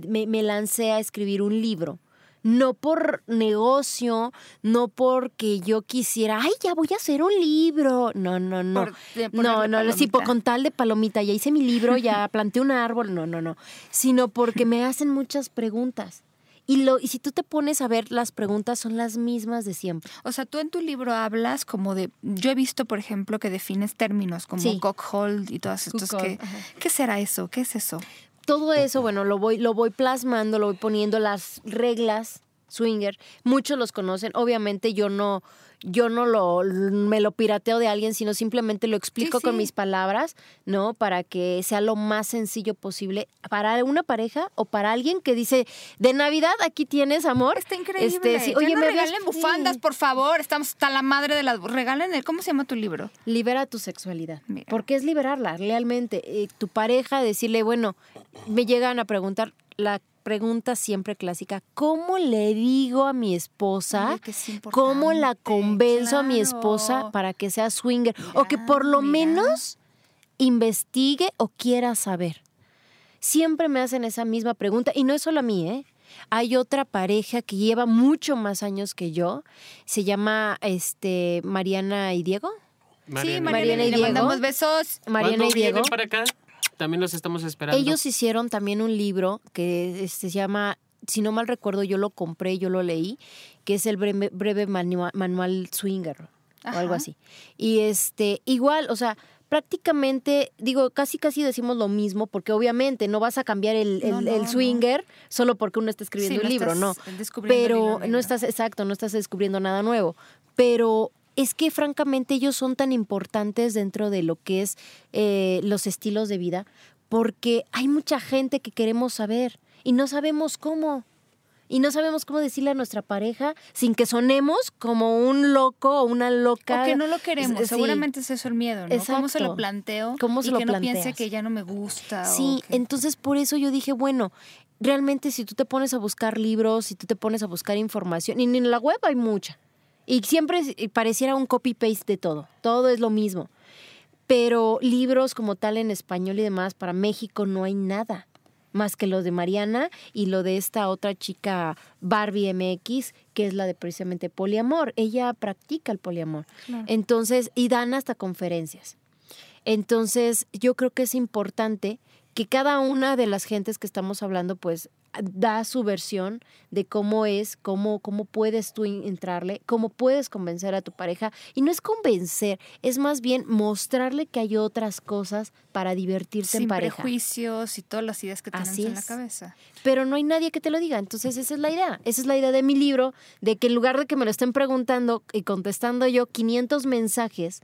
me, me lancé a escribir un libro no por negocio, no porque yo quisiera, ay, ya voy a hacer un libro. No, no, no. no, no, sí, por, con tal de palomita, ya hice mi libro, ya planté un árbol. No, no, no. Sino porque me hacen muchas preguntas. Y, lo, y si tú te pones a ver, las preguntas son las mismas de siempre. O sea, tú en tu libro hablas como de. Yo he visto, por ejemplo, que defines términos como sí. cockhold y todas estas. Que, ¿Qué será eso? ¿Qué es eso? todo eso, bueno, lo voy, lo voy plasmando, lo voy poniendo las reglas swinger. Muchos los conocen. Obviamente yo no, yo no lo, me lo pirateo de alguien, sino simplemente lo explico con mis palabras, ¿no? Para que sea lo más sencillo posible para una pareja o para alguien que dice, de Navidad aquí tienes amor. Está increíble. Este, oye, me regalen bufandas, por favor. Estamos hasta la madre de las... Regalen el... ¿Cómo se llama tu libro? Libera tu sexualidad. Porque es liberarla, realmente. Eh, tu pareja, decirle, bueno, me llegan a preguntar, la pregunta siempre clásica, ¿cómo le digo a mi esposa? ¿Cómo la convenzo a mi esposa para que sea swinger? o que por lo menos investigue o quiera saber. Siempre me hacen esa misma pregunta y no es solo a mí, ¿eh? Hay otra pareja que lleva mucho más años que yo, se llama este Mariana y Diego. sí, Mariana, y Diego. Le mandamos besos. Mariana y Diego. para acá? También los estamos esperando. Ellos hicieron también un libro que este, se llama, si no mal recuerdo, yo lo compré, yo lo leí, que es el breve, manual, swinger o algo así. Y este, igual, o sea, prácticamente, digo, casi casi decimos lo mismo, porque obviamente no vas a cambiar el, swinger solo porque uno está escribiendo un libro, no. Pero no estás, exacto, no estás descubriendo nada nuevo. Pero es que francamente ellos son tan importantes dentro de lo que es eh, los estilos de vida, porque hay mucha gente que queremos saber y no sabemos cómo. Y no sabemos cómo decirle a nuestra pareja sin que sonemos como un loco o una loca. O que no lo queremos. Seguramente es eso el miedo, ¿no? ¿Cómo se lo planteo? ¿Cómo se y que no piense que ya no me gusta. Sí, entonces por eso yo dije, bueno, realmente si tú te pones a buscar libros, si tú te pones a buscar información, y en la web hay mucha. Y siempre pareciera un copy-paste de todo. Todo es lo mismo. Pero libros como tal en español y demás, para México no hay nada más que los de Mariana y lo de esta otra chica Barbie MX, que es la de precisamente poliamor. Ella practica el poliamor. Entonces, y dan hasta conferencias. Entonces, yo creo que es importante que cada una de las gentes que estamos hablando, pues da su versión de cómo es, cómo, cómo puedes tú entrarle, cómo puedes convencer a tu pareja. Y no es convencer, es más bien mostrarle que hay otras cosas para divertirse en pareja. prejuicios y todas las ideas que tenemos en la cabeza. Pero no hay nadie que te lo diga. Entonces esa es la idea. Esa es la idea de mi libro, de que en lugar de que me lo estén preguntando y contestando yo 500 mensajes,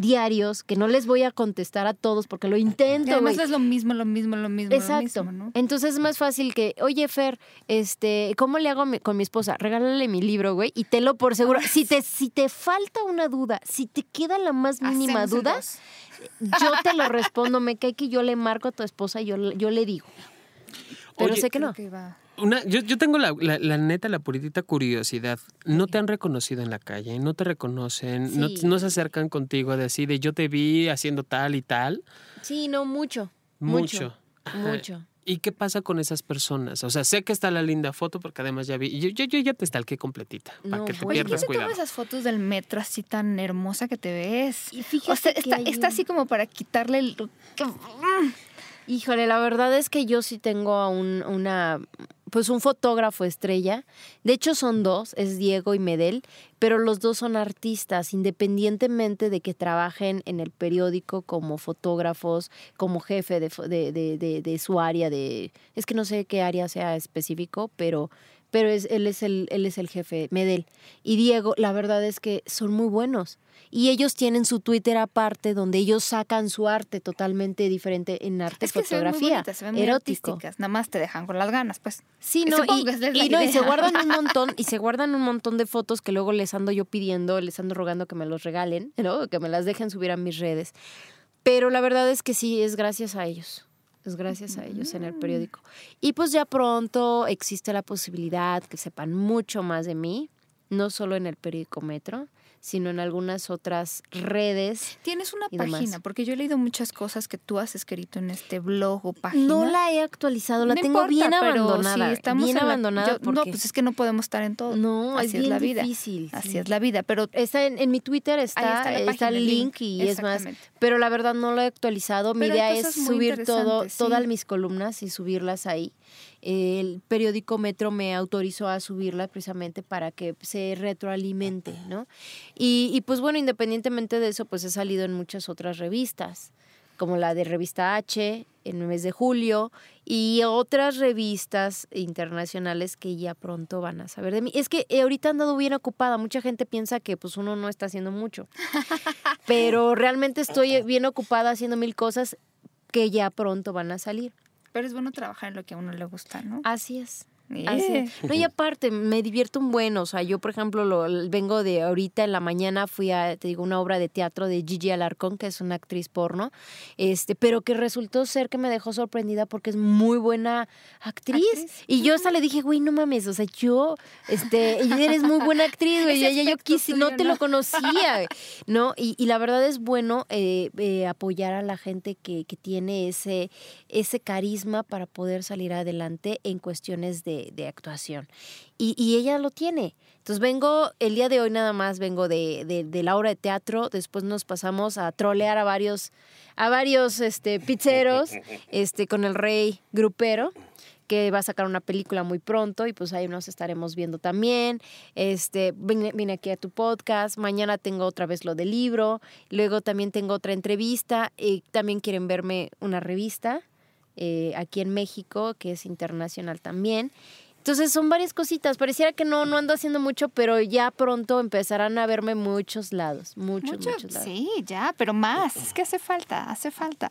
diarios que no les voy a contestar a todos porque lo intento. además es lo mismo, lo mismo, lo mismo. Exacto. Entonces es más fácil que, oye, Fer, este, ¿cómo le hago con mi esposa? Regálale mi libro, güey, y te lo por seguro. Si te, si te falta una duda, si te queda la más mínima duda, yo te lo respondo. Me cae que yo le marco a tu esposa y yo, yo le digo. Pero sé que no yo, tengo la, neta, la puritita curiosidad. No te han reconocido en la calle, no te reconocen, no, se acercan contigo a decir de yo te vi haciendo tal y tal. Sí, no, mucho. Mucho. Mucho. ¿Y qué pasa con esas personas? O sea, sé que está la linda foto porque además ya vi. Yo, yo, ya te estalqué completita para que te Oye, pierdas cuidado. tomas esas fotos del metro así tan hermosa que te ves? Y fíjate está, está, así como para quitarle el. Híjole, la verdad es que yo sí tengo a un, una pues un fotógrafo estrella. De hecho son dos, es Diego y Medel, pero los dos son artistas, independientemente de que trabajen en el periódico como fotógrafos, como jefe de, de, de, su área de... Es que no sé qué área sea específico, pero pero es, él, es el, él es el jefe, Medel. Y Diego, la verdad es que son muy buenos. Y ellos tienen su Twitter aparte donde ellos sacan su arte totalmente diferente en arte es que fotografía. Se ven muy erótico. Nada más te dejan con las ganas, pues. Sí, no, y, no, y se guardan un montón, y se guardan un montón de fotos que luego les ando yo pidiendo, les ando rogando que me los regalen, ¿no? Que me las dejen subir a mis redes. Pero la verdad es que sí, es gracias a ellos. Es gracias a ellos en el periódico. Y pues ya pronto existe la posibilidad que sepan mucho más de mí no solo en el periódico Metro, sino en algunas otras redes. Tienes una página, porque yo he leído muchas cosas que tú has escrito en este blog o página. No la he actualizado, la tengo bien abandonada. estamos bien abandonada. No, pues es que no podemos estar en todo. No, así es, la vida. Difícil, así es la vida, pero está en, mi Twitter está, está, el link, y es más, pero la verdad no lo he actualizado. Mi idea es subir todo, todas mis columnas y subirlas ahí el periódico Metro me autorizó a subirla precisamente para que se retroalimente, ¿no? Y, pues bueno, independientemente de eso, pues he salido en muchas otras revistas, como la de Revista H en el mes de julio y otras revistas internacionales que ya pronto van a saber de mí. Es que ahorita he andado bien ocupada, mucha gente piensa que pues uno no está haciendo mucho, pero realmente estoy bien ocupada haciendo mil cosas que ya pronto van a salir. Pero es bueno trabajar en lo que a uno le gusta, ¿no? Así es. No, y aparte, me divierto un buen, o sea, yo por ejemplo lo, vengo de ahorita en la mañana fui a, te digo, una obra de teatro de Gigi Alarcón, que es una actriz porno, este, pero que resultó ser que me dejó sorprendida porque es muy buena actriz. Y yo hasta le dije, güey, no mames, o sea, yo, este, eres muy buena actriz, güey, ella yo quise, no te lo conocía, ¿no? Y, y, la verdad es bueno eh, eh, apoyar a la gente que, que tiene ese, ese carisma para poder salir adelante en cuestiones de de, actuación. Y, ella lo tiene. Entonces vengo, el día de hoy nada más vengo de, de, la obra de teatro, después nos pasamos a trolear a varios, a varios este, pizzeros este, con el rey grupero que va a sacar una película muy pronto y pues ahí nos estaremos viendo también. Este, vine, aquí a tu podcast, mañana tengo otra vez lo del libro, luego también tengo otra entrevista y también quieren verme una revista eh, aquí en México, que es internacional también. Entonces son varias cositas. Pareciera que no, no ando haciendo mucho, pero ya pronto empezarán a verme muchos lados. Muchos, muchos lados. Sí, ya, pero más. Es que hace falta, hace falta.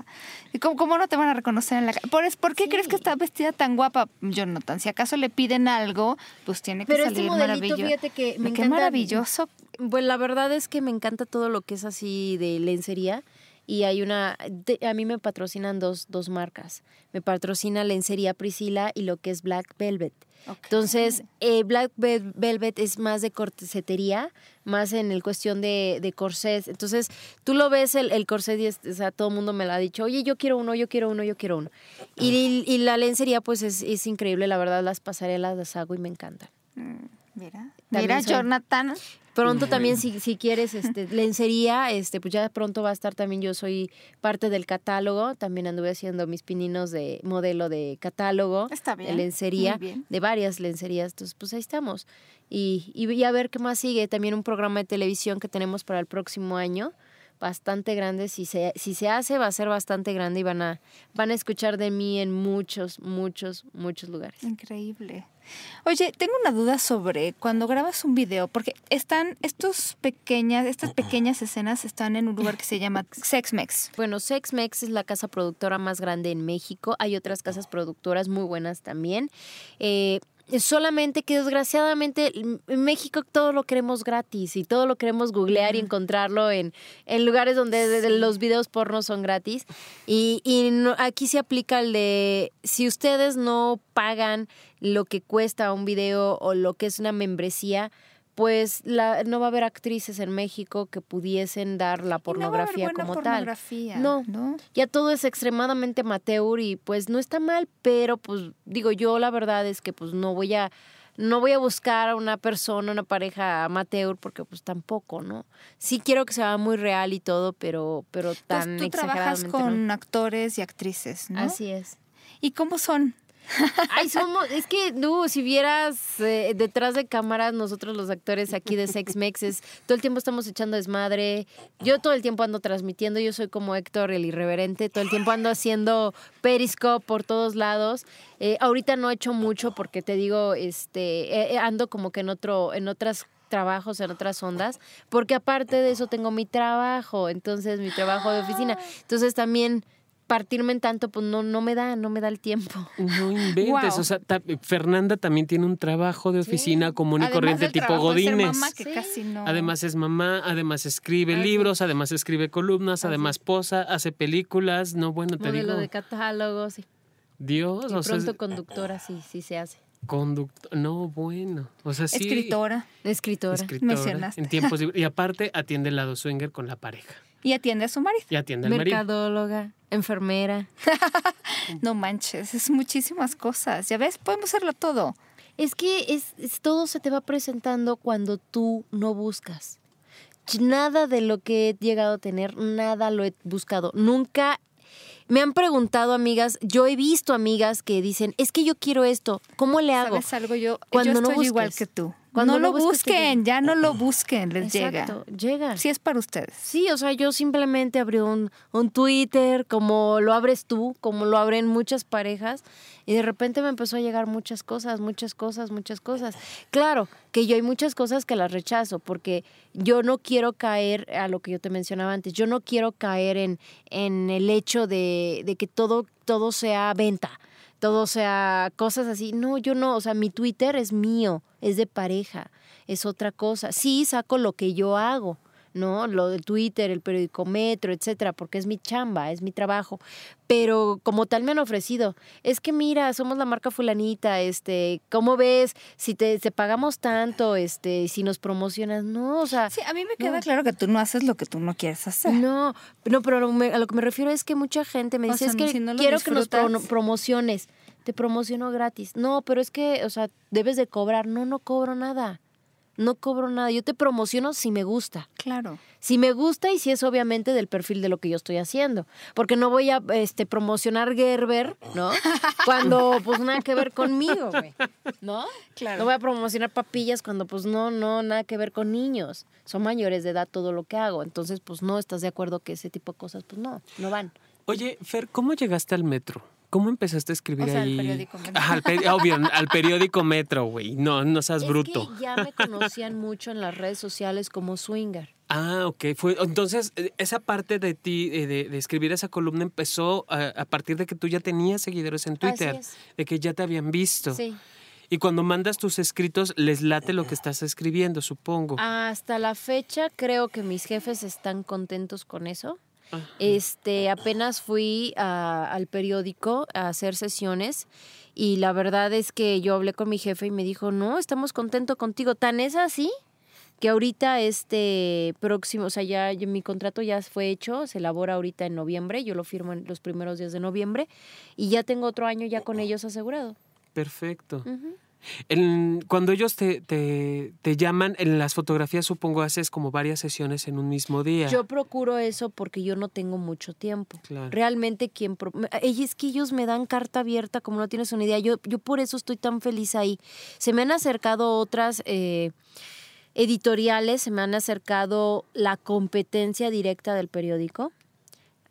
¿Y cómo, no te van a reconocer en la calle? ¿Por, ¿por qué crees que está vestida tan guapa, Jonathan? Si acaso le piden algo, pues tiene que pero salir este maravilloso. Fíjate que me qué maravilloso. Pues la verdad es que me encanta todo lo que es así de lencería y hay una, a mí me patrocinan dos, dos marcas. Me patrocina Lencería Priscila y lo que es Black Velvet. Entonces, eh, Black Velvet es más de corsetería, más en el cuestión de, de corsés. Entonces, tú lo ves el, el corset y o sea, todo el mundo me lo ha dicho, oye, yo quiero uno, yo quiero uno, yo quiero uno. Y, y la lencería, pues es, es, increíble, la verdad, las pasarelas las hago y me encantan. Mm, mira, mira, Jonathan. Pronto también, si, si quieres, este, lencería, este, pues ya pronto va a estar también, yo soy parte del catálogo, también anduve haciendo mis pininos de modelo de catálogo, Está bien, de lencería, de varias lencerías, entonces pues ahí estamos. Y, y a ver qué más sigue, también un programa de televisión que tenemos para el próximo año, bastante grande. Si se, si se hace, va a ser bastante grande y van a, van a escuchar de mí en muchos, muchos, muchos lugares. Increíble. Oye, tengo una duda sobre cuando grabas un video, porque están estos pequeñas, estas pequeñas escenas están en un lugar que se llama Sexmex. Bueno, Sexmex es la casa productora más grande en México. Hay otras casas productoras muy buenas también. Eh, solamente que desgraciadamente en México todo lo queremos gratis y todo lo queremos googlear y encontrarlo en, en lugares donde los videos porno son gratis. Y, y aquí se aplica el de si ustedes no pagan lo que cuesta un video o lo que es una membresía, pues la, no va a haber actrices en México que pudiesen dar la pornografía no como pornografía, tal. No, no, ya todo es extremadamente amateur y pues no está mal, pero pues digo yo la verdad es que pues no voy a no voy a buscar a una persona, una pareja amateur porque pues tampoco, ¿no? Sí quiero que sea muy real y todo, pero pero tan tú trabajas con actores y actrices, ¿no? Así es. ¿Y cómo son? Ay, somos, es que, no, si vieras eh, detrás de cámaras, nosotros los actores aquí de Sex Mexes, todo el tiempo estamos echando desmadre. Yo todo el tiempo ando transmitiendo, yo soy como Héctor el irreverente, todo el tiempo ando haciendo periscope por todos lados. Eh, ahorita no he hecho mucho porque te digo, este, eh, ando como que en otro, en otras trabajos en otras ondas, porque aparte de eso tengo mi trabajo, entonces mi trabajo de oficina. Entonces también partirme en tanto, pues no, no me da, no me da el tiempo. No inventes. O sea, Fernanda también tiene un trabajo de oficina común y corriente tipo Godínez. Además es mamá, además escribe libros, además escribe columnas, además posa, hace películas. No, bueno, te Modelo digo. de catálogo, sí. Dios, y o pronto conductora, sí, sí se hace. Conductor. No, bueno. O sea, sí. Escritora. Escritora. Escritora. Mencionaste. En tiempos. Y aparte atiende el lado swinger con la pareja. Y atiende a su marido. Y atiende al marido. Mercadóloga, enfermera. No manches, es muchísimas cosas. Ya ves, podemos hacerlo todo. Es que es, es- todo se te va presentando cuando tú no buscas. Nada de lo que he llegado a tener, nada lo he buscado. Nunca me han preguntado amigas, yo he visto amigas que dicen, es que yo quiero esto, ¿cómo le hago? ¿Sabes algo? Yo, Cuando yo no estoy igual que tú. Cuando no lo busquen, ya no lo busquen, les Exacto, llega. llega. Sí es para ustedes. Sí, o sea, yo simplemente abrí un, un Twitter, como lo abres tú, como lo abren muchas parejas, y de repente me empezó a llegar muchas cosas, muchas cosas, muchas cosas. Claro, que yo hay muchas cosas que las rechazo, porque yo no quiero caer a lo que yo te mencionaba antes, yo no quiero caer en, en el hecho de, de que todo, todo sea venta. Todo sea cosas así. No, yo no. O sea, mi Twitter es mío, es de pareja, es otra cosa. Sí, saco lo que yo hago, ¿no? Lo de Twitter, el periódico Metro, etcétera, porque es mi chamba, es mi trabajo. Pero como tal me han ofrecido, es que mira, somos la marca fulanita, este, ¿cómo ves? Si te, te pagamos tanto, este, si nos promocionas, no, o sea, Sí, a mí me queda No. claro que tú no haces lo que tú no quieres hacer. no, no, pero a lo, me- a lo que me refiero es que mucha gente me O dice, sea, es que si no lo quiero que nos promociones, te promociono gratis. No, pero es que, o sea, debes de cobrar. No, no cobro nada. No cobro nada. Yo te promociono si me gusta. Claro. Si me gusta y si es obviamente del perfil de lo que yo estoy haciendo. Porque no voy a este, promocionar Gerber, ¿no? Cuando pues nada que ver conmigo, güey. ¿No? Claro. No voy a promocionar papillas cuando pues no, no, nada que ver con niños. Son mayores de edad todo lo que hago. Entonces pues no estás de acuerdo que ese tipo de cosas pues no, no van. Oye, Fer, ¿cómo llegaste al metro? ¿Cómo empezaste a escribir O sea, al ahí? periódico Metro. Ajá, al, obvio, al periódico Metro, güey. No, no seas bruto. Que ya me conocían mucho en las redes sociales como swinger. Ah, ok. Fue, entonces, eh, esa parte de ti, eh, de, de escribir esa columna, empezó a, a partir de que tú ya tenías seguidores en Twitter, es. de que ya te habían visto. Sí. Y cuando mandas tus escritos, les late lo que estás escribiendo, supongo. Hasta la fecha creo que mis jefes están contentos con eso. Ajá. Este, apenas fui a- al periódico a hacer sesiones y la verdad es que yo hablé con mi jefe y me dijo, no, estamos contentos contigo. Tan es así que ahorita este próximo, o sea, ya, ya mi contrato ya fue hecho, se elabora ahorita en noviembre, yo lo firmo en los primeros días de noviembre y ya tengo otro año ya con ellos asegurado. Perfecto. En- cuando ellos te, te, te llaman, en las fotografías supongo haces como varias sesiones en un mismo día. Yo procuro eso porque yo no tengo mucho tiempo. Claro. Realmente quien... Es que ellos me dan carta abierta, como no tienes una idea. Yo, yo por eso estoy tan feliz ahí. Se me han acercado otras eh, editoriales, se me han acercado la competencia directa del periódico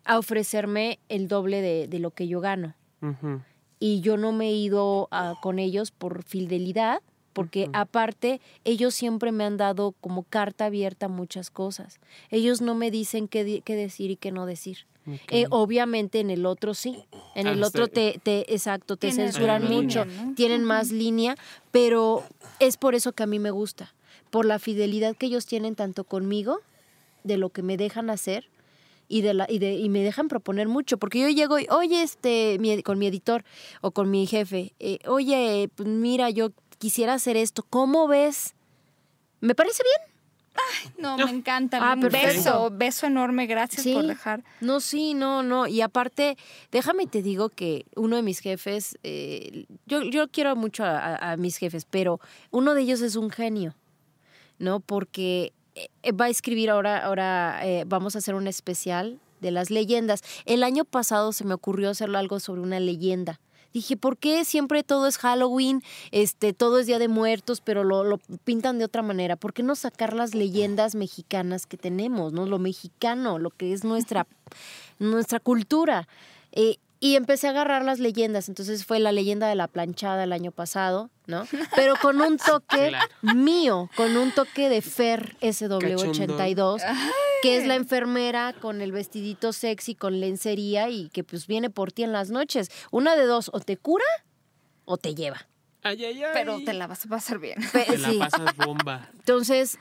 a ofrecerme el doble de, de lo que yo gano. Ujú. Y yo no me he ido con ellos por fidelidad, porque aparte ellos siempre me han dado como carta abierta muchas cosas. Ellos no me dicen qué, qué decir y qué no decir. Eh, obviamente en el otro sí. En Ah, el otro te, te exacto, te Tienen censuran mucho, línea, ¿no? tienen más línea, pero es por eso que a mí me gusta, por la fidelidad que ellos tienen tanto conmigo, de lo que me dejan hacer y de la y de y me dejan proponer mucho, porque yo llego y oye este mi- con mi editor o con mi jefe, eh, oye pues mira yo quisiera hacer esto, ¿cómo ves? ¿Me parece bien? No, me encanta. Ah, un beso, beso enorme. Gracias Sí. por dejar. No, sí, no, no. Y aparte, déjame y te digo que uno de mis jefes, eh, yo, yo quiero mucho a, a- a mis jefes, pero uno de ellos es un genio, ¿no? Porque va a escribir ahora, ahora eh, vamos a hacer un especial de las leyendas. El año pasado se me ocurrió hacerlo algo sobre una leyenda. Dije, ¿por qué siempre todo es Halloween, este, todo es Día de Muertos, pero lo, lo pintan de otra manera? ¿Por qué no sacar las leyendas mexicanas que tenemos, no? Lo mexicano, lo que es nuestra, nuestra cultura. Eh, y empecé a agarrar las leyendas. Entonces fue la leyenda de la planchada el año pasado, ¿no? Pero con un toque Claro. mío, con un toque de Fer SW82, que es la enfermera con el vestidito sexy, con lencería y que pues viene por ti en las noches. Una de dos, o te cura o te lleva. Ay, ay, ay. Pero te la vas a pasar bien. Te la pasas bomba. Entonces,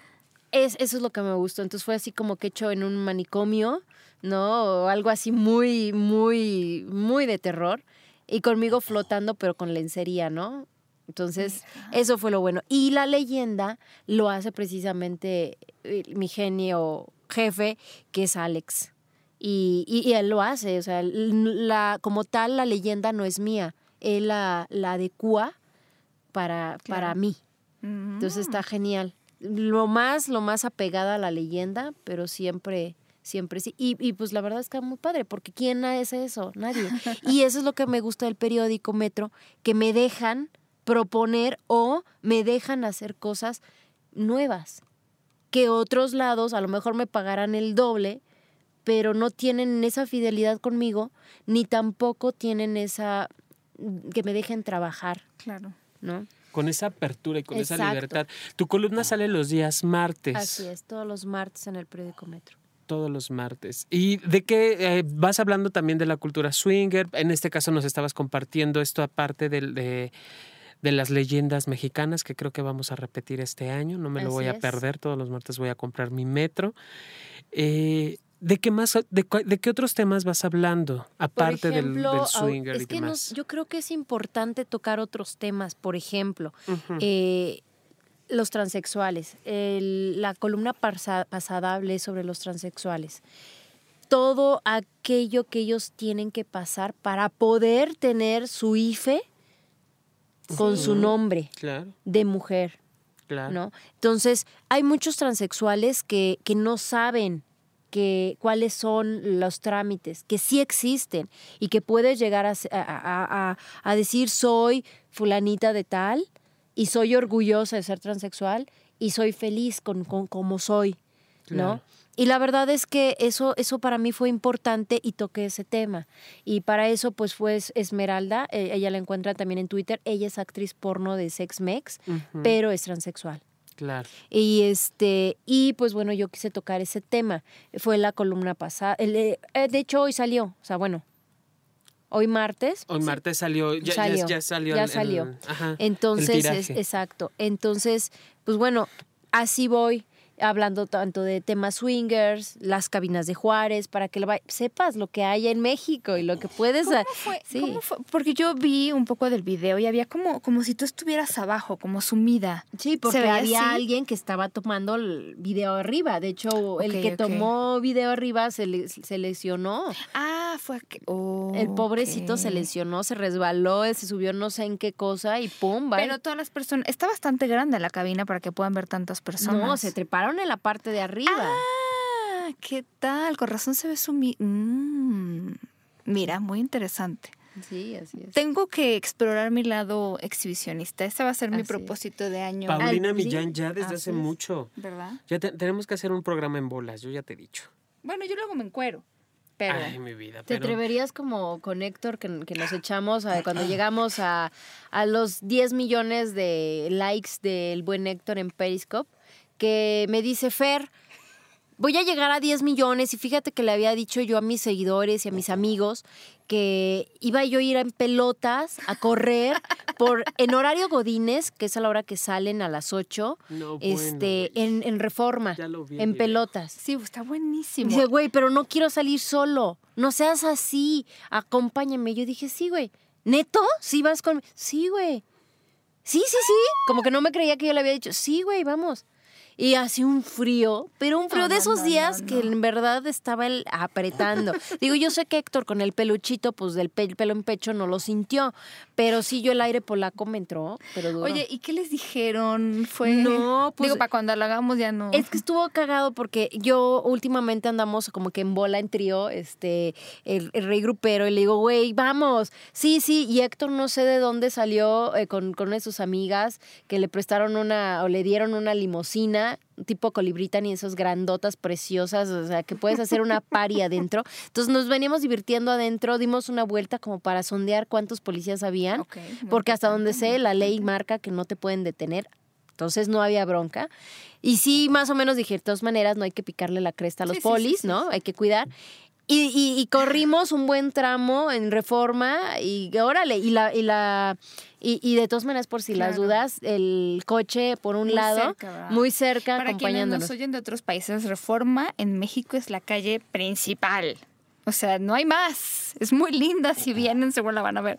es, eso es lo que me gustó. Entonces fue así como que hecho en un manicomio, ¿no? O algo así muy, muy, muy de terror. Y conmigo flotando, pero con lencería, ¿no? Entonces, eso fue lo bueno. Y la leyenda lo hace precisamente eh, mi genio jefe, que es Alex. Y, y, él lo hace, o sea, la, como tal la leyenda no es mía, él la, la adecua para, para mí. Entonces está genial. Lo más, lo más apegada a la leyenda, pero siempre, siempre sí. Y, y pues la verdad es que es muy padre, porque ¿quién hace eso? Nadie. y eso es lo que me gusta del periódico Metro, que me dejan proponer o me dejan hacer cosas nuevas que otros lados a lo mejor me pagarán el doble, pero no tienen esa fidelidad conmigo, ni tampoco tienen esa que me dejen trabajar. Claro. ¿No? Con esa apertura y con esa libertad. Tu columna sale los días martes. Así es, todos los martes en el periódico Metro todos los martes. ¿Y de qué eh, vas hablando también de la cultura swinger? En este caso nos estabas compartiendo esto aparte de, de las leyendas mexicanas que creo que vamos a repetir este año. No me lo voy a perder. Todos los martes voy a comprar mi metro. Eh, ¿De qué más, de, qué otros temas vas hablando aparte del, swinger y demás? yo creo que es importante tocar otros temas. Por ejemplo, eh, los transexuales. la columna pasada hablé sobre los transexuales. Todo aquello que ellos tienen que pasar para poder tener su IFE con su nombre de mujer. ¿no? Entonces, hay muchos transexuales que, que no saben que, cuáles son los trámites, que sí existen y que puedes llegar a, a, a, decir soy fulanita de tal y soy orgullosa de ser transexual y soy feliz con, con como soy, ¿no? Y la verdad es que eso, eso para mí fue importante y toqué ese tema. Y para eso pues fue Esmeralda, eh, ella la encuentra también en Twitter, ella es actriz porno de Sex Mex, pero es transexual. Claro. Y este, y pues bueno, yo quise tocar ese tema. Fue la columna pasada. Eh, de hecho, hoy salió. O sea, bueno, hoy martes. Hoy martes salió, ya salió. Ya, salió. Ya salió. Entonces, exacto. Entonces, pues bueno, así voy hablando tanto de temas swingers, las cabinas de Juárez, para que sepas lo que hay en México y lo que puedes... ¿Cómo fue? ¿Cómo fue? Porque yo vi un poco del video y había como, como si tú estuvieras abajo, como sumida. Sí, porque había alguien que estaba tomando el video arriba. De hecho, el que tomó video arriba se, se lesionó. Ah, fue que... el pobrecito se lesionó, se resbaló, se subió no sé en qué cosa y pum, Pero todas las personas... Está bastante grande la cabina para que puedan ver tantas personas. No, se treparon en la parte de arriba. Ah, ¿qué tal? Con razón se ve su... Mm, mira, muy interesante. Sí, así es. Tengo que explorar mi lado exhibicionista. Ese va a ser mi propósito de año. Paulina Millán ya desde hace mucho. ¿Verdad? Ya tenemos que hacer un programa en bolas, yo ya te he dicho. Bueno, yo luego me encuero. Pero, Ay, mi vida. ¿Te atreverías como con Héctor que, nos echamos cuando llegamos a, a los 10 millones de likes del buen Héctor en Periscope? Que me dice, Fer, voy a llegar a 10 millones y fíjate que le había dicho yo a mis seguidores y a mis amigos que iba yo a ir en pelotas a correr por en horario Godines, que es a la hora que salen a las 8, este, en, en, Reforma, en pelotas. Sí, está buenísimo. Dice, güey, pero no quiero salir solo, no seas así, acompáñame. Yo dije, sí, güey. ¿Neto? ¿Sí vas con...? Sí, güey. Sí, sí, sí. Como que no me creía que yo le había dicho, sí, güey, vamos y hace un frío, pero un frío de esos días que en verdad estaba el apretando. Digo, yo sé que Héctor con el peluchito, pues del pelo en pecho no lo sintió, pero sí yo el aire polaco me entró, pero. Oye, ¿y qué les dijeron? Fue No, pues digo, para cuando lo hagamos ya no. Es que estuvo cagado porque yo últimamente andamos como que en bola en trío, este el, rey grupero y le digo, "Güey, vamos." Sí, sí, y Héctor no sé de dónde salió eh, con con una de sus amigas que le prestaron una o le dieron una tipo colibritan y esos grandotas preciosas, o sea, que puedes hacer una pari adentro. Entonces nos veníamos divirtiendo adentro, dimos una vuelta como para sondear cuántos policías habían, porque hasta donde sé, la ley marca que no te pueden detener. Entonces no había bronca. Y sí, más o menos dije, de todas maneras, no hay que picarle la cresta a los polis, ¿no? Hay que cuidar. Y, corrimos un buen tramo en reforma y órale, y la, y la, y, de todas maneras, por si las dudas, el coche por un lado, muy cerca, Para quienes nos oyen de otros países, reforma en México es la calle principal. O sea, no hay más. Es muy linda, si vienen seguro la van a ver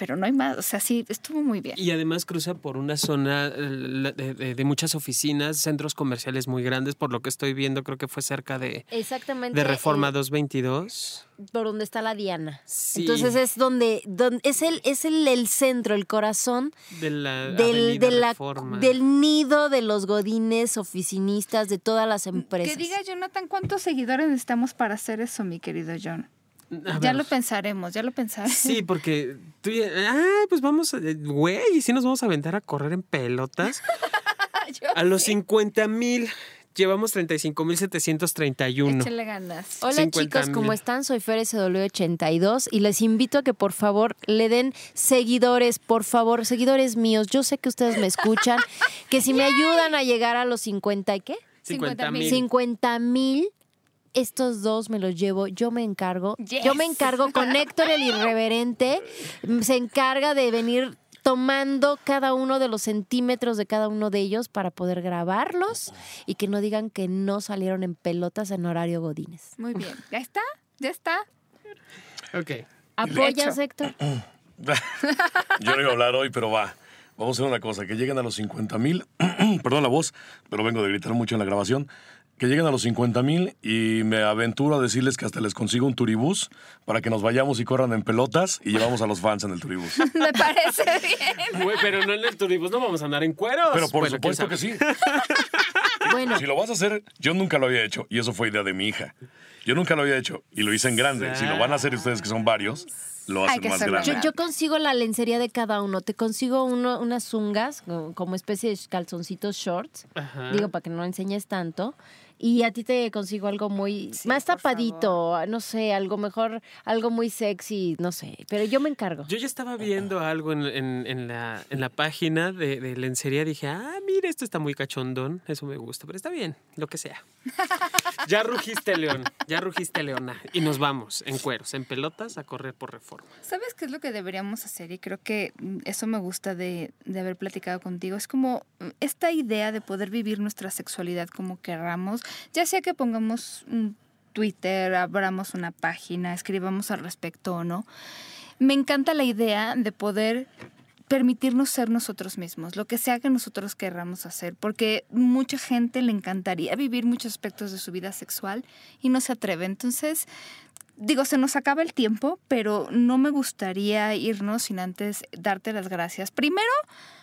pero no hay más. O sea, sí, estuvo muy bien. Y además cruza por una zona de, muchas oficinas, centros comerciales muy grandes, por lo que estoy viendo, creo que fue cerca de, Exactamente, de Reforma 222. Por donde está la Diana. Entonces es donde, donde es el, es el, el centro, el corazón de la del, de la, del nido de los godines oficinistas de todas las empresas. Que diga Jonathan, ¿cuántos seguidores necesitamos para hacer eso, mi querido John? Ya lo pensaremos, ya lo pensaremos. Sí, porque tú ah, pues vamos, güey, y si nos vamos a aventar a correr en pelotas. a los 50 mil. Llevamos 35.731. Échale ganas. Hola chicos, ¿cómo están? Soy Fer SW82 y les invito a que por favor le den seguidores, por favor, seguidores míos. Yo sé que ustedes me escuchan, que si me ayudan a llegar a los 50 y qué? 50 mil. 50 mil estos dos me los llevo, yo me encargo. Yo me encargo con Héctor el irreverente, se encarga de venir tomando cada uno de los centímetros de cada uno de ellos para poder grabarlos y que no digan que no salieron en pelotas en horario Godines. Muy bien. ¿Ya está? ¿Ya está? Ok. ¿Apoyas, Héctor? yo no iba a hablar hoy, pero va. Vamos a hacer una cosa, que lleguen a los 50 mil, perdón la voz, pero vengo de gritar mucho en la grabación que lleguen a los 50 mil y me aventuro a decirles que hasta les consigo un turibús para que nos vayamos y corran en pelotas y llevamos a los fans en el turibús. me parece bien. pero no en el turibús, no vamos a andar en cueros. Pero por supuesto que sí. bueno. Si lo vas a hacer, yo nunca lo había hecho y eso fue idea de mi hija. Yo nunca lo había hecho y lo hice en grande. Si lo van a hacer ustedes que son varios, lo hacen más grande. Yo, consigo la lencería de cada uno. Te consigo uno, unas zungas como especie de calzoncitos shorts. Digo, para que no enseñes tanto y a ti te consigo algo muy más tapadito, no sé, algo mejor, algo muy sexy, no sé, pero yo me encargo. Yo ya estaba viendo algo en, en, la, en la página de, de, lencería, dije, ah, mira, esto está muy cachondón, eso me gusta, pero está bien, lo que sea. ya rugiste, León, ya rugiste, Leona, y nos vamos en cueros, en pelotas, a correr por reforma. ¿Sabes qué es lo que deberíamos hacer? Y creo que eso me gusta de, de haber platicado contigo, es como esta idea de poder vivir nuestra sexualidad como querramos ya sea que pongamos un Twitter, abramos una página, escribamos al respecto o no. Me encanta la idea de poder permitirnos ser nosotros mismos, lo que sea que nosotros querramos hacer, porque mucha gente le encantaría vivir muchos aspectos de su vida sexual y no se atreve. Entonces, digo, se nos acaba el tiempo, pero no me gustaría irnos sin antes darte las gracias. Primero,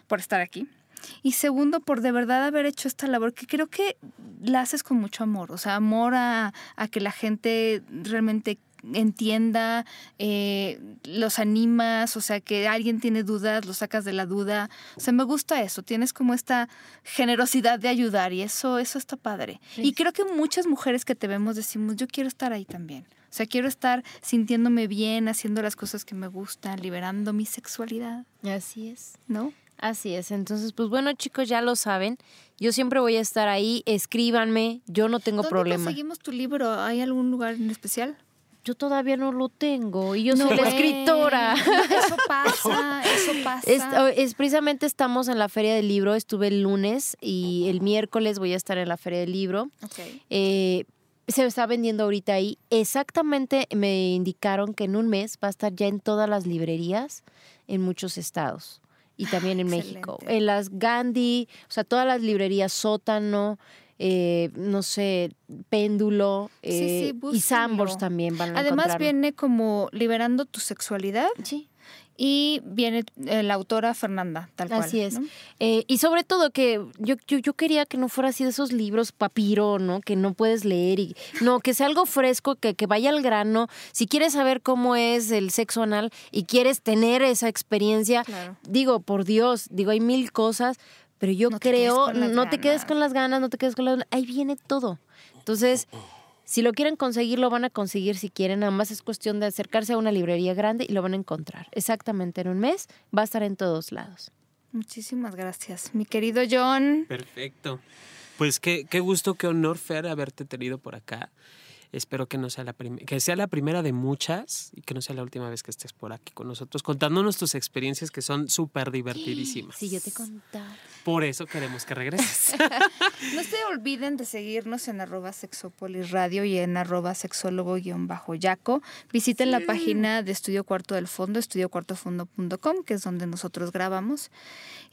por estar aquí, y segundo, por de verdad haber hecho esta labor que creo que la haces con mucho amor, o sea, amor a, que la gente realmente entienda, eh, los animas, o sea, que alguien tiene dudas, lo sacas de la duda. O sea, me gusta eso, tienes como esta generosidad de ayudar y eso, eso está padre. Y creo que muchas mujeres que te vemos decimos, yo quiero estar ahí también. O sea, quiero estar sintiéndome bien, haciendo las cosas que me gustan, liberando mi sexualidad. Así es. ¿No? Así es, entonces pues bueno chicos ya lo saben, yo siempre voy a estar ahí, escríbanme, yo no tengo ¿Dónde problema. conseguimos tu libro? ¿Hay algún lugar en especial? Yo todavía no lo tengo y yo soy la escritora. Eso pasa, eso pasa. Oh, es, precisamente estamos en la feria del libro, estuve el lunes y el miércoles voy a estar en la feria del libro. Eh, se está vendiendo ahorita ahí. Exactamente me indicaron que en un mes va a estar ya en todas las librerías en muchos estados y también en México. En las Gandhi, o sea, todas las librerías sótano, eh, no sé, péndulo eh, y Sambors también van a Además viene como liberando tu sexualidad. Sí y viene eh, la autora Fernanda, tal cual. Así es. Eh, y sobre todo que yo, yo, quería que no fuera así de esos libros papiro, ¿no? Que no puedes leer y no, que sea algo fresco, que, que vaya al grano. Si quieres saber cómo es el sexo anal y quieres tener esa experiencia, digo, por Dios, digo, hay mil cosas, pero yo creo, no te quedes con las ganas, no te quedes con las... Ahí viene todo. Entonces... Si lo quieren conseguir, lo van a conseguir si quieren. Nada más es cuestión de acercarse a una librería grande y lo van a encontrar. Exactamente en un mes va a estar en todos lados. Muchísimas gracias, mi querido John. Perfecto. Pues qué, qué gusto, qué honor, Fer, haberte tenido por acá. Espero que no sea la que sea la primera de muchas y que no sea la última vez que estés por aquí con nosotros contándonos tus experiencias que son súper divertidísimas. Sí, yo te contaba. Por eso queremos que regreses. no se olviden de seguirnos en arroba sexopolis radio y en arroba sexólogo-yaco. Visiten la página de Estudio Cuarto del Fondo, estudiocuartofondo.com, que es donde nosotros grabamos.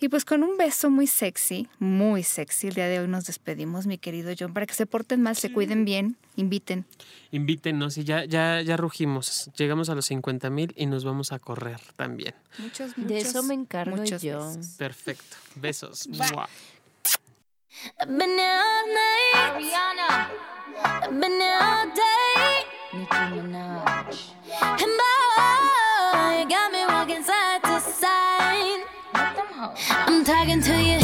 Y pues con un beso muy sexy, muy sexy, el día de hoy nos despedimos, mi querido John, para que se porten mal, se cuiden bien, inviten. Invítenos y ya, ya, ya rugimos. Llegamos a los 50 mil y nos vamos a correr también. Muchos, muchos. De eso me encargo muchos yo. Perfecto. Besos. I'm talking to you.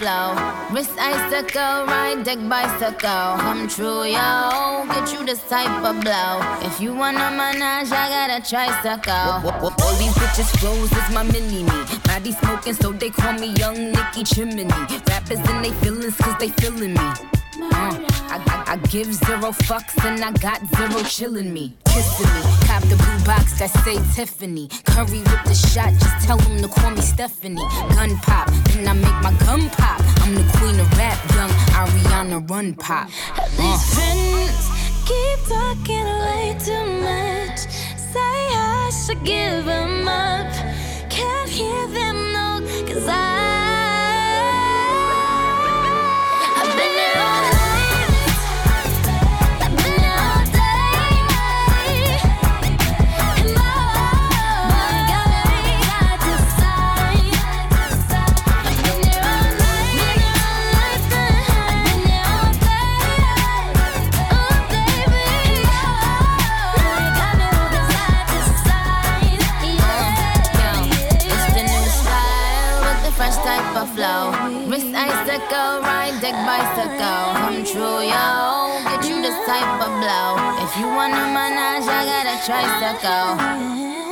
Bicycle. Ride deck bicycle. Come true, yo. Get you this type of blow. If you wanna manage, I got a tricycle. All these bitches flows is my mini me. Body smoking, so they call me Young Nicky Chimney. Rappers in they feelings, cause they feeling me. Uh, I, I, I, give zero fucks and I got zero chillin' me, kissing me. Cop the blue box that say Tiffany. Curry with the shot, just tell them to call me Stephanie. Gun pop, then I make my gun pop. I'm the queen of rap, young Ariana Run Pop. Uh. These friends keep talking way too much. Say I should give them up. Can't hear them, no, cause I. icicle, ride deck bicycle. Come true, yo. Get you this type of blow. If you wanna manage, I got a tricycle.